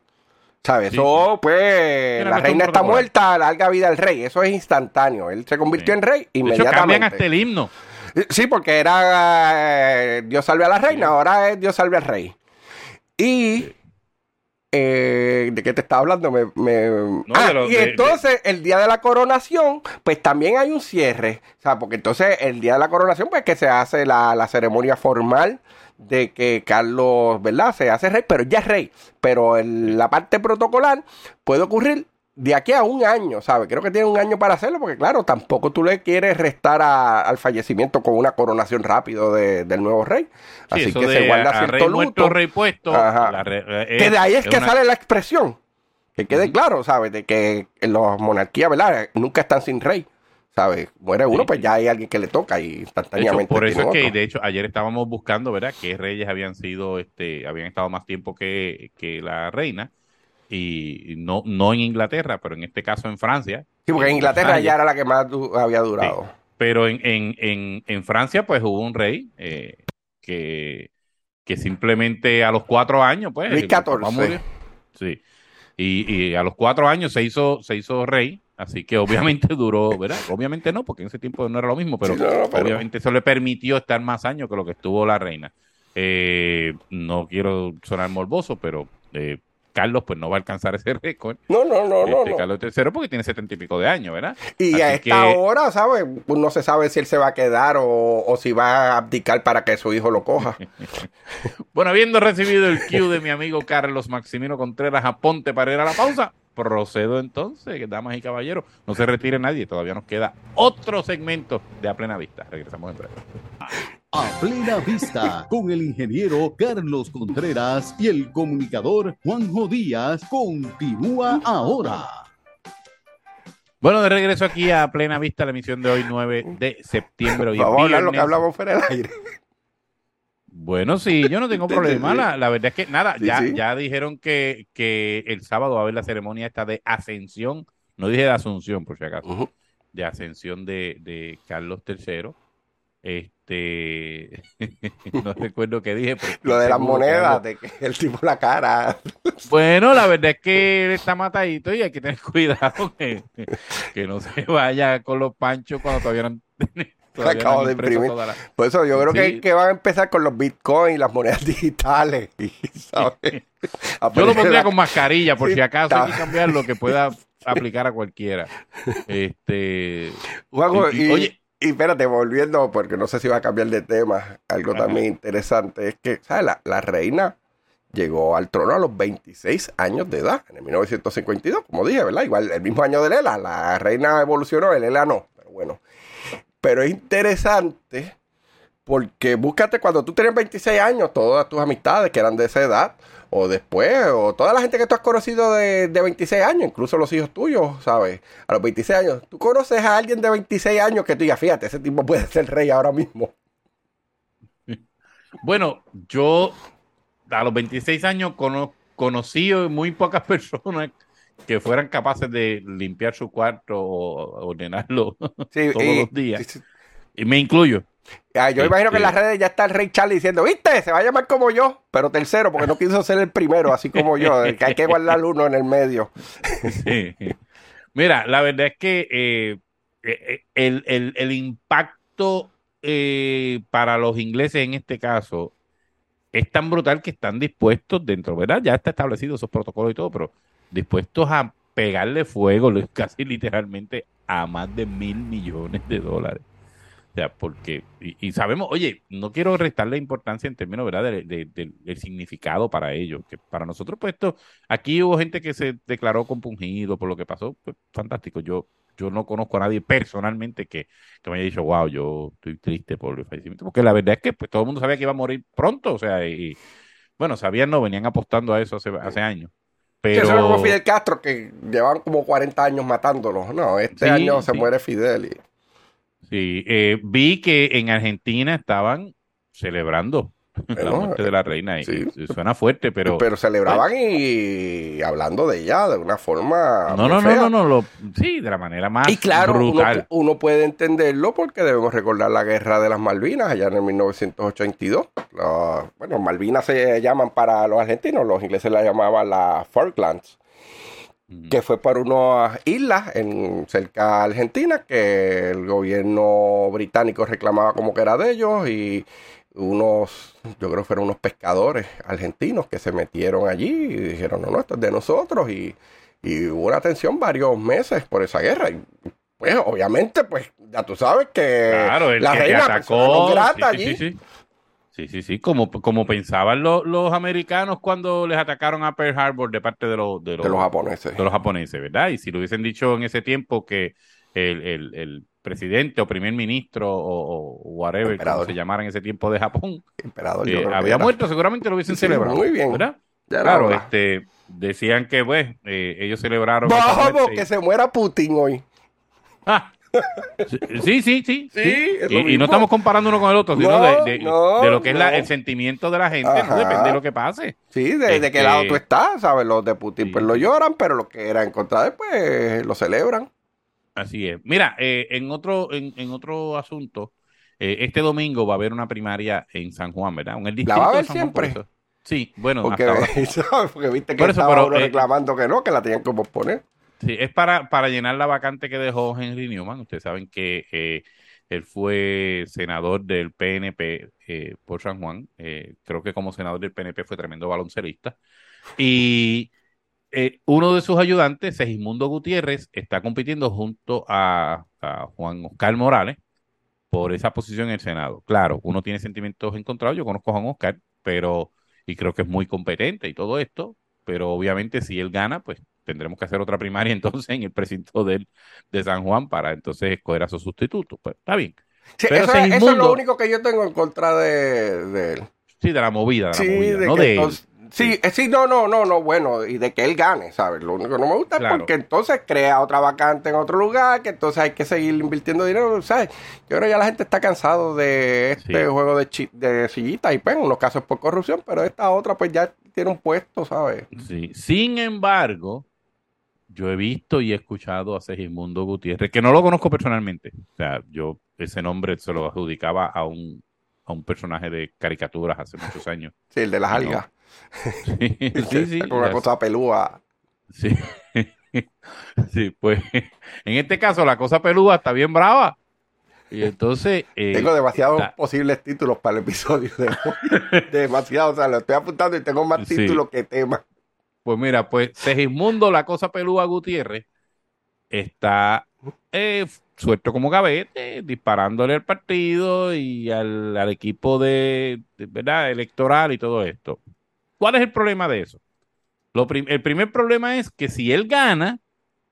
¿Sabes? Eso, pues, la reina está muerta, larga vida al rey. Eso es instantáneo. Él se convirtió en rey inmediatamente. De hecho, cambian hasta el himno. Eh, sí, porque era eh, Dios salve a la reina, ahora es Dios salve al rey. Y eh, ¿De qué te estaba hablando? Me, ah, y entonces el día de la coronación, pues también hay un cierre. O sea, porque entonces el día de la coronación, pues que se hace la, la ceremonia formal de que Carlos, ¿verdad? Se hace rey, pero ya es rey. Pero en la parte protocolar puede ocurrir de aquí a un año, ¿sabes? Creo que tiene un año para hacerlo, porque claro, tampoco tú le quieres restar al fallecimiento con una coronación rápido del nuevo rey. Así que se guarda cierto luto. rey puesto. Eh, que de ahí es, que sale la expresión. Que quede claro, ¿sabes? De que las monarquías, ¿verdad? Nunca están sin rey. ¿sabes? Muere uno, pues ya hay alguien que le toca y instantáneamente. por eso es que, de hecho, ayer estábamos buscando, ¿verdad? qué reyes habían sido, este, habían estado más tiempo que, que la reina y no, no en Inglaterra, pero en este caso en Francia. Sí, porque en Inglaterra ya era la que más había durado. pero en, en, en, en, Francia, pues hubo un rey eh, que, que simplemente a los cuatro años, pues. Luis XIV. Sí. Y, y, a los cuatro años se hizo, se hizo rey. Así que obviamente duró, ¿verdad? Obviamente no, porque en ese tiempo no era lo mismo, pero, obviamente eso le permitió estar más años que lo que estuvo la reina. Eh, no quiero sonar morboso, pero eh, Carlos pues no va a alcanzar ese récord. No, no, no, este, no. Carlos III porque tiene setenta y pico de años, ¿verdad? Y a esta hora, ¿sabes? Pues, no se sabe si él se va a quedar o, si va a abdicar para que su hijo lo coja. bueno, habiendo recibido el cue de mi amigo Carlos Maximino Contreras a Ponte para ir a la pausa, procedo entonces, damas y caballeros. No se retire nadie, todavía nos queda otro segmento de A Plena Vista. Regresamos en breve. A plena vista con el ingeniero Carlos Contreras y el comunicador Juanjo Díaz continúa ahora. Bueno, de regreso aquí a plena vista la emisión de hoy 9 de septiembre. Vamos a hablar lo que hablamos fuera del aire. Bueno, sí, yo no tengo problema. La, verdad es que nada, ya, ya dijeron que, que el sábado va a haber la ceremonia esta de ascensión, no dije de asunción por si acaso, de ascensión de, de Carlos III este, no recuerdo qué dije. Lo de las monedas, de que el tipo la cara. Bueno, la verdad es que él está matadito y hay que tener cuidado que, no se vaya con los panchos cuando todavía no. Todavía acabo de imprimir. Por eso yo creo que, que, van a empezar con los bitcoins, las monedas digitales. yo lo pondría con mascarilla, por si acaso hay que cambiar lo que pueda aplicar a cualquiera. Este. oye, y espérate, volviendo, porque no sé si va a cambiar de tema, algo también interesante es que, ¿sabes? La, reina llegó al trono a los 26 años de edad, en el 1952, como dije, ¿verdad? Igual el mismo año de Lela, la reina evolucionó, el Lela no, pero bueno. Pero es interesante porque búscate cuando tú tenías 26 años, todas tus amistades que eran de esa edad, o después, o toda la gente que tú has conocido de, de 26 años, incluso los hijos tuyos, ¿sabes? A los 26 años, tú conoces a alguien de 26 años que tú ya fíjate, ese tipo puede ser rey ahora mismo. Bueno, yo a los 26 años conozco, conocí muy pocas personas que fueran capaces de limpiar su cuarto o ordenarlo todos los días. Y me incluyo. Ah, yo imagino que en las redes ya está el Rey Charlie diciendo, viste, se va a llamar como yo, pero tercero, porque no quiso ser el primero, así como yo, que hay que guardar uno en el medio. Mira, la verdad es que eh, eh, el, el, impacto eh, para los ingleses en este caso es tan brutal que están dispuestos dentro, ¿verdad? Ya está establecido esos protocolos y todo, pero dispuestos a pegarle fuego casi literalmente a más de mil millones de dólares. O sea, porque, y, sabemos, oye, no quiero restarle importancia en términos, ¿verdad?, del significado para ellos, que para nosotros, pues esto, aquí hubo gente que se declaró compungido por lo que pasó, pues fantástico, yo, yo no conozco a nadie personalmente que, me haya dicho, wow, yo estoy triste por el fallecimiento, porque la verdad es que pues, todo el mundo sabía que iba a morir pronto, o sea, y, bueno, sabían, no, venían apostando a eso hace, hace años. Pero... Eso es como Fidel Castro, que llevan como 40 años matándolo. No, este año se muere Fidel. Y... Sí, eh, vi que en Argentina estaban celebrando la muerte de la reina. Y, Suena fuerte, pero. Pero celebraban y hablando de ella de una forma. No, no, no, no, no, sí, de la manera más. Y claro, brutal. Uno, puede entenderlo porque debemos recordar la guerra de las Malvinas allá en el 1982. bueno, Malvinas se llaman para los argentinos, los ingleses la llamaban las Falklands que fue por unas islas en cerca de Argentina que el gobierno británico reclamaba como que era de ellos y unos, yo creo que fueron unos pescadores argentinos que se metieron allí y dijeron, no, no, esto es de nosotros y, hubo una tensión varios meses por esa guerra. Y, pues obviamente, pues ya tú sabes que la reina atacó, allí. Sí, sí, sí, como, como pensaban los americanos cuando les atacaron a Pearl Harbor de parte de, los, de, los, japoneses. De los japoneses, ¿verdad? Y si lo hubiesen dicho en ese tiempo que el, presidente o primer ministro o, whatever, como se llamara en ese tiempo de Japón, eh, había muerto, seguramente lo hubiesen celebrado. Muy bien. ¿verdad? claro, este, decían que, pues, eh, ellos celebraron. Vamos, que se muera Putin hoy. Ah, Sí, sí, sí. sí, Y, no estamos comparando uno con el otro, sino de, lo que es el sentimiento de la gente, no depende de lo que pase. Sí, de, qué lado tú este, estás, ¿sabes? Los de Putin pues lo lloran, pero los que eran en contra de pues lo celebran. Así es. Mira, eh, en, otro, en, otro asunto, eh, este domingo va a haber una primaria en San Juan, ¿verdad? En el ¿La va a haber siempre? Sí, bueno, porque, porque viste que estaba eh, reclamando que no, que la tenían que posponer. Sí, es para, para llenar la vacante que dejó Henry Newman. Ustedes saben que eh, él fue senador del PNP eh, por San Juan. Eh, creo que como senador del PNP fue tremendo baloncelista. Y uno de sus ayudantes, Segismundo Gutiérrez, está compitiendo junto a, a, Juan Oscar Morales por esa posición en el Senado. Claro, uno tiene sentimientos encontrados. Yo conozco a Juan Oscar, pero y creo que es muy competente y todo esto. Pero obviamente si él gana, pues tendremos que hacer otra primaria entonces en el precinto de, de San Juan para entonces escoger a su sustituto. Pues está bien. eso, es lo único que yo tengo en contra de, él. Sí, de la movida, de la movida, no de él. Sí, sí, no, no, no, no, bueno, y de que él gane, ¿sabes? Lo único que no me gusta es porque entonces crea otra vacante en otro lugar, que entonces hay que seguir invirtiendo dinero, ¿sabes? Yo creo que ya la gente está cansado de este juego de, de sillita y pues en unos casos por corrupción, pero esta otra pues ya tiene un puesto, ¿sabes? Sí, sin embargo, yo he visto y he escuchado a Segismundo Gutiérrez, que no lo conozco personalmente. O sea, yo ese nombre se lo adjudicaba a un, a un personaje de caricaturas hace muchos años. Sí, el de las algas. Sí, sí, sí. una cosa pelúa. Sí. sí, pues en este caso la cosa pelúa está bien brava. Y entonces. Eh, tengo demasiados posibles títulos para el episodio de hoy. Demasiado, o sea, lo estoy apuntando y tengo más títulos que temas. Pues mira, pues Segismundo, la cosa pelúa Gutiérrez, está eh, suelto como gavete, disparándole al partido y al, equipo de, ¿verdad? electoral y todo esto. ¿Cuál es el problema de eso? el primer problema es que si él gana,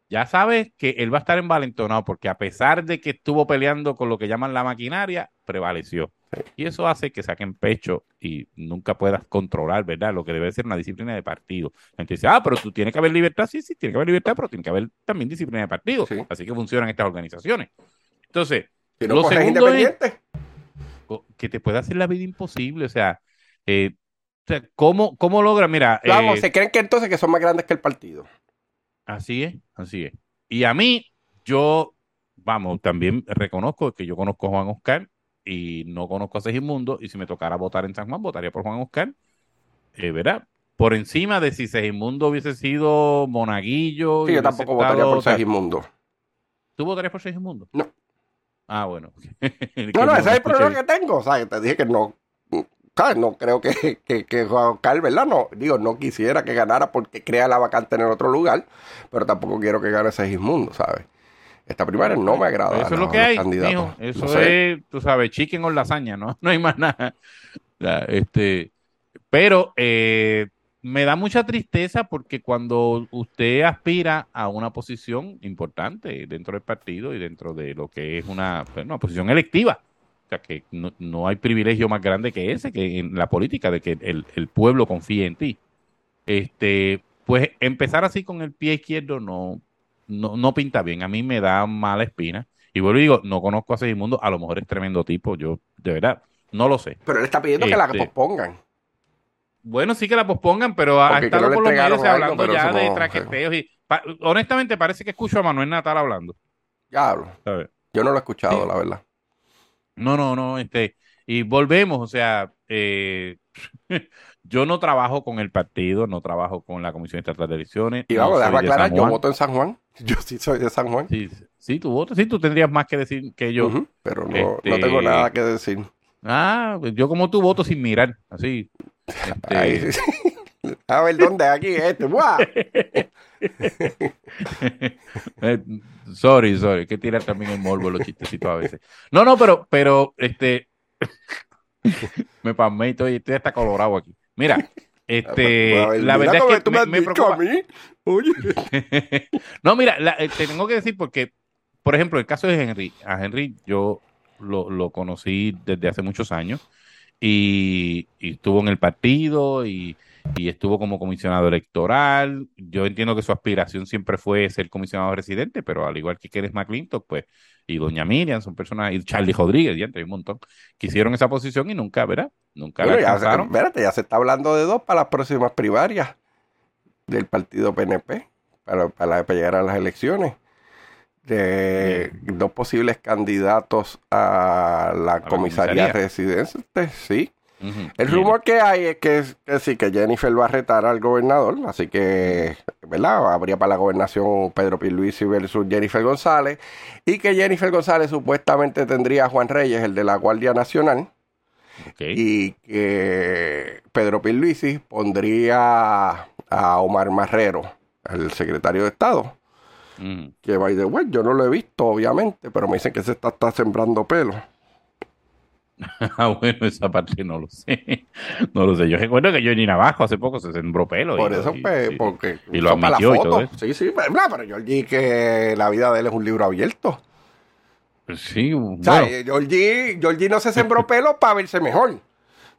ya sabes que él va a estar envalentonado porque a pesar de que estuvo peleando con lo que llaman la maquinaria, prevaleció. Y eso hace que saquen pecho y nunca puedas controlar, ¿verdad? Lo que debe ser una disciplina de partido. La gente dice, ah, pero tú tienes que haber libertad. Sí, sí, tiene que haber libertad, pero tiene que haber también disciplina de partido. Así que funcionan estas organizaciones. Entonces, lo segundo es que te puede hacer la vida imposible. O sea, eh, sea, ¿cómo, ¿cómo logra? Mira. Vamos, eh, se creen que entonces que son más grandes que el partido. Así es, así es. Y a mí, yo, vamos, también reconozco que yo conozco a Juan Oscar y no conozco a Segismundo, y si me tocara votar en San Juan, votaría por Juan Oscar, eh, ¿verdad? Por encima de si Segismundo hubiese sido Monaguillo. Sí, yo tampoco votaría por Segismundo. ¿Tú votarías por Segismundo? No. Ah, bueno. no, no, ese es el problema que tengo. O sea, te dije que no, no creo que, que, Juan Oscar, ¿verdad? No, digo, no quisiera que ganara porque crea la vacante en el otro lugar, pero tampoco quiero que gane Segismundo, ¿sabes? Esta primaria no me agrada. Eso es lo que hay, Eso es, tú sabes, chicken o lasaña, ¿no? No hay más nada. este, pero eh, me da mucha tristeza porque cuando usted aspira a una posición importante dentro del partido y dentro de lo que es una, pues, una posición electiva, o sea, que no, hay privilegio más grande que ese, que en la política, de que el, pueblo confíe en ti. Este, pues empezar así con el pie izquierdo no, no, pinta bien. A mí me da mala espina. Y vuelvo y digo, no conozco a Segimundo, a lo mejor es tremendo tipo, yo de verdad no lo sé. Pero él está pidiendo que la este, pospongan. Bueno, sí que la pospongan, pero ha estado por los medios hablando ya de traqueteos. Y, honestamente, parece que escucho a Manuel Natal hablando. Ya hablo. Yo no lo he escuchado, la verdad. No, no, no, este, y volvemos, o sea, eh, yo no trabajo con el partido, no trabajo con la Comisión Estatal de Elecciones. Y vamos, a aclarar, yo voto en San Juan. Yo sí soy de San Juan. Sí, sí tú votas, sí, tú tendrías más que decir que yo. pero no, no, tengo este, nada que decir. Ah, yo como tú voto sin mirar, así. Este... a ver dónde aquí este. Eh, sorry, sorry, que tirar también el morbo los chistecitos a veces. No, no, pero, pero, este, me pasmé y estoy, estoy hasta colorado aquí. Mira, este, la verdad es que me, preocupa. A mí? no, mira, eh, te tengo que decir porque, por ejemplo, el caso de Henry, a Henry yo lo, lo conocí desde hace muchos años y, y estuvo en el partido y y estuvo como comisionado electoral. Yo entiendo que su aspiración siempre fue ser comisionado residente, pero al igual que Kenneth McClintock, pues, y doña Miriam, son personas, y Charlie Rodríguez, ya entre un montón, quisieron esa posición y nunca, ¿verdad? Nunca la ya se, espérate, ya se está hablando de dos para las próximas primarias del partido PNP, para, para, llegar a las elecciones. De dos posibles candidatos a la, comisaría, residente, sí el rumor que hay es que, sí, que Jennifer va a retar al gobernador, así que, ¿verdad? Habría para la gobernación Pedro Pierluisi versus Jennifer González, y que Jennifer González supuestamente tendría a Juan Reyes, el de la Guardia Nacional, y que Pedro Pierluisi pondría a Omar Marrero, el secretario de Estado. Que, by the way, yo no lo he visto, obviamente, pero me dicen que se está, está sembrando pelo. ah, bueno, esa parte no lo sé. No lo sé. Yo recuerdo que Johnny Navajo hace poco se sembró pelo. Por eso, pues, porque. Y lo admitió y todo Sí, sí, pero, pero Georgie, que la vida de él es un libro abierto. Sí, bueno. O sea, Georgie, no se sembró pelo para verse mejor.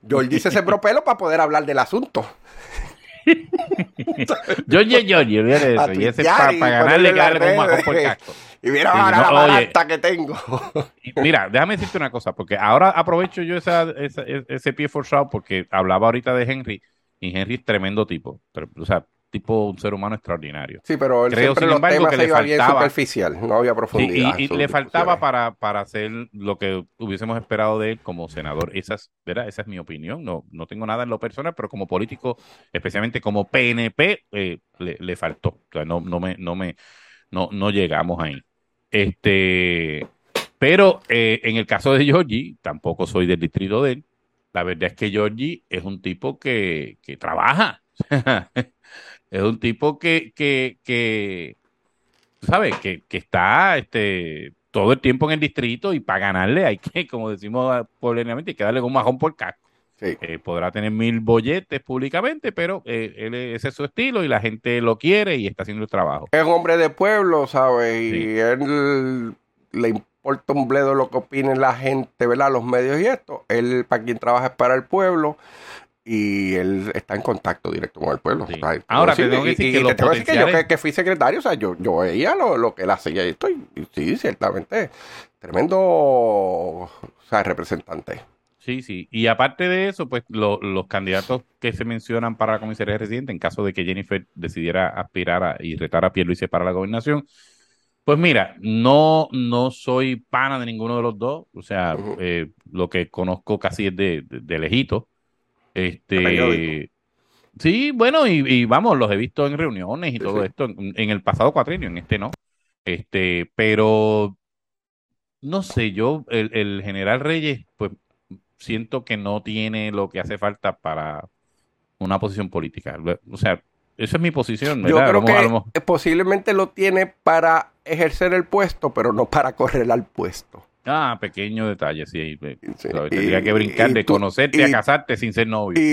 Georgie se sembró pelo para poder hablar del asunto. Georgie, Georgie, eso. Y ese para, ganarle que darle un majón por casco. Y mira ahora la oye, que tengo. mira, déjame decirte una cosa, porque ahora aprovecho yo ese pie forzado porque hablaba ahorita de Henry, y Henry es tremendo tipo. O sea, tipo un ser humano extraordinario. Sí, pero él Creo, sin embargo, que le faltaba, superficial, no había profundidad. y, le faltaba para, para hacer lo que hubiésemos esperado de él como senador. Esa es, Esa es mi opinión. No, no tengo nada en lo personal, pero como político, especialmente como PNP, eh, le, le, faltó. O sea, no, no me, no me, no, no llegamos ahí. Este, pero eh, en el caso de Georgie, tampoco soy del distrito de él. La verdad es que Georgie es un tipo que, que trabaja. es un tipo que, que, que ¿sabes? Que, que está este, todo el tiempo en el distrito y para ganarle hay que, como decimos pobremente, hay que darle un majón por casco. Eh, podrá tener mil bolletes públicamente, pero eh, él, ese es su estilo y la gente lo quiere y está haciendo el trabajo. Es hombre de pueblo, ¿sabes? Y él le importa un bledo lo que opine la gente, ¿verdad? Los medios y esto. Él, para quien trabaja, es para el pueblo y él está en contacto directo con el pueblo. Ahora, te tengo que decir que, yo que, fui secretario, o sea, yo, yo veía lo, lo que él hacía y estoy, sí, ciertamente, tremendo, o sea, representante. Sí, sí. Y aparte de eso, pues los candidatos que se mencionan para la comisaría residente, en caso de que Jennifer decidiera aspirar y retar a Pierluisi para la gobernación, pues mira, no, no soy pana de ninguno de los dos. O sea, eh, lo que conozco casi es de, de, lejito. Este, sí, bueno, y, vamos, los he visto en reuniones y todo esto en, el pasado cuatrienio, en este no. Este, pero no sé, yo, el, el general Reyes, pues siento que no tiene lo que hace falta para una posición política. O sea, esa es mi posición. Yo creo que posiblemente lo tiene para ejercer el puesto, pero no para correr al puesto. Ah, pequeño detalle, sí. tendría que brincar de conocerte a casarte sin ser novio. Y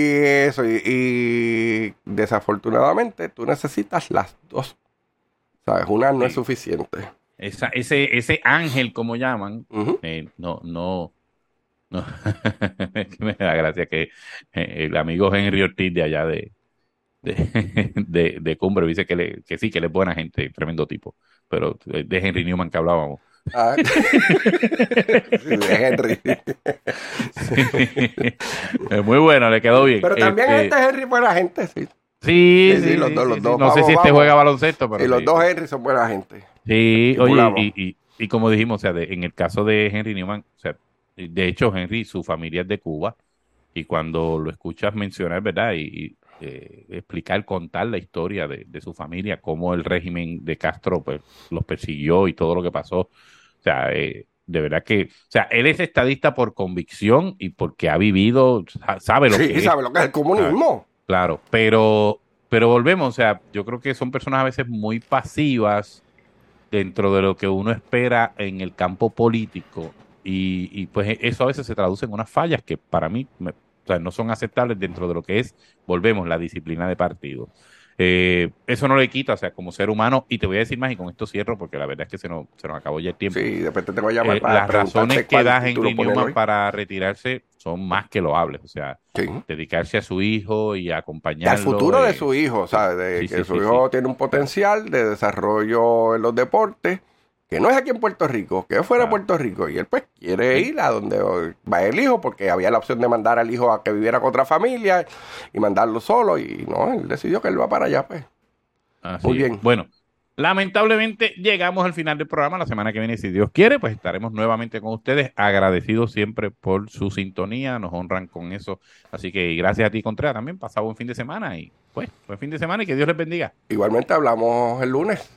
eso, y, desafortunadamente tú necesitas las dos. ¿Sabes? Una no es suficiente. Esa, ese, ese ángel, como llaman, eh, no, no, no, me da gracia que eh, el amigo Henry Ortiz de allá de, de, de, Cumbre dice que, le, que sí, que él es buena gente, tremendo tipo. Pero de Henry Newman que hablábamos. Ah. de Henry. Es muy bueno, le quedó bien. Pero también este, este Henry buena gente, sí. Sí, sí, los dos, los dos. No sé si este juega baloncesto, pero. Y los dos Henry son buena gente. Sí, oye, y, y, y, como dijimos, o sea, en el caso de Henry Newman, o sea, de hecho, Henry, su familia es de Cuba, y cuando lo escuchas mencionar, ¿verdad? Y, eh, explicar, contar la historia de, su familia, cómo el régimen de Castro pues, los persiguió y todo lo que pasó. O sea, eh, de verdad que, o sea, él es estadista por convicción y porque ha vivido, sabe lo que es. sabe lo que es el comunismo. Claro, pero, pero volvemos, o sea, yo creo que son personas a veces muy pasivas dentro de lo que uno espera en el campo político y, pues eso a veces se traduce en unas fallas que para mí no son aceptables dentro de lo que es, volvemos, la disciplina de partido. Eh, eso no le quita, o sea, como ser humano, y te voy a decir más, y con esto cierro, porque la verdad es que se nos, se nos acabó ya el tiempo. Sí, después te voy a llamar eh, Las razones que da Henry Newman para retirarse son más que loables, o sea, dedicarse a su hijo y acompañarlo. al futuro de su hijo, ¿sabes? De que su hijo tiene un potencial de desarrollo en los deportes que no es aquí en Puerto Rico, que es fuera de Puerto Rico. Y él pues quiere ir a donde va el hijo, porque había la opción de mandar al hijo a que viviera con otra familia y mandarlo solo. Y no, él decidió que él va para allá, pues. Muy bien. Bueno, lamentablemente llegamos al final del programa. La semana que viene, si Dios quiere, pues estaremos nuevamente con ustedes. Agradecidos siempre por su sintonía, nos honran con eso. Así que gracias a ti, Contreras, también. Pasado un fin de semana y pues, buen fin de semana y que Dios les bendiga. Igualmente hablamos el lunes.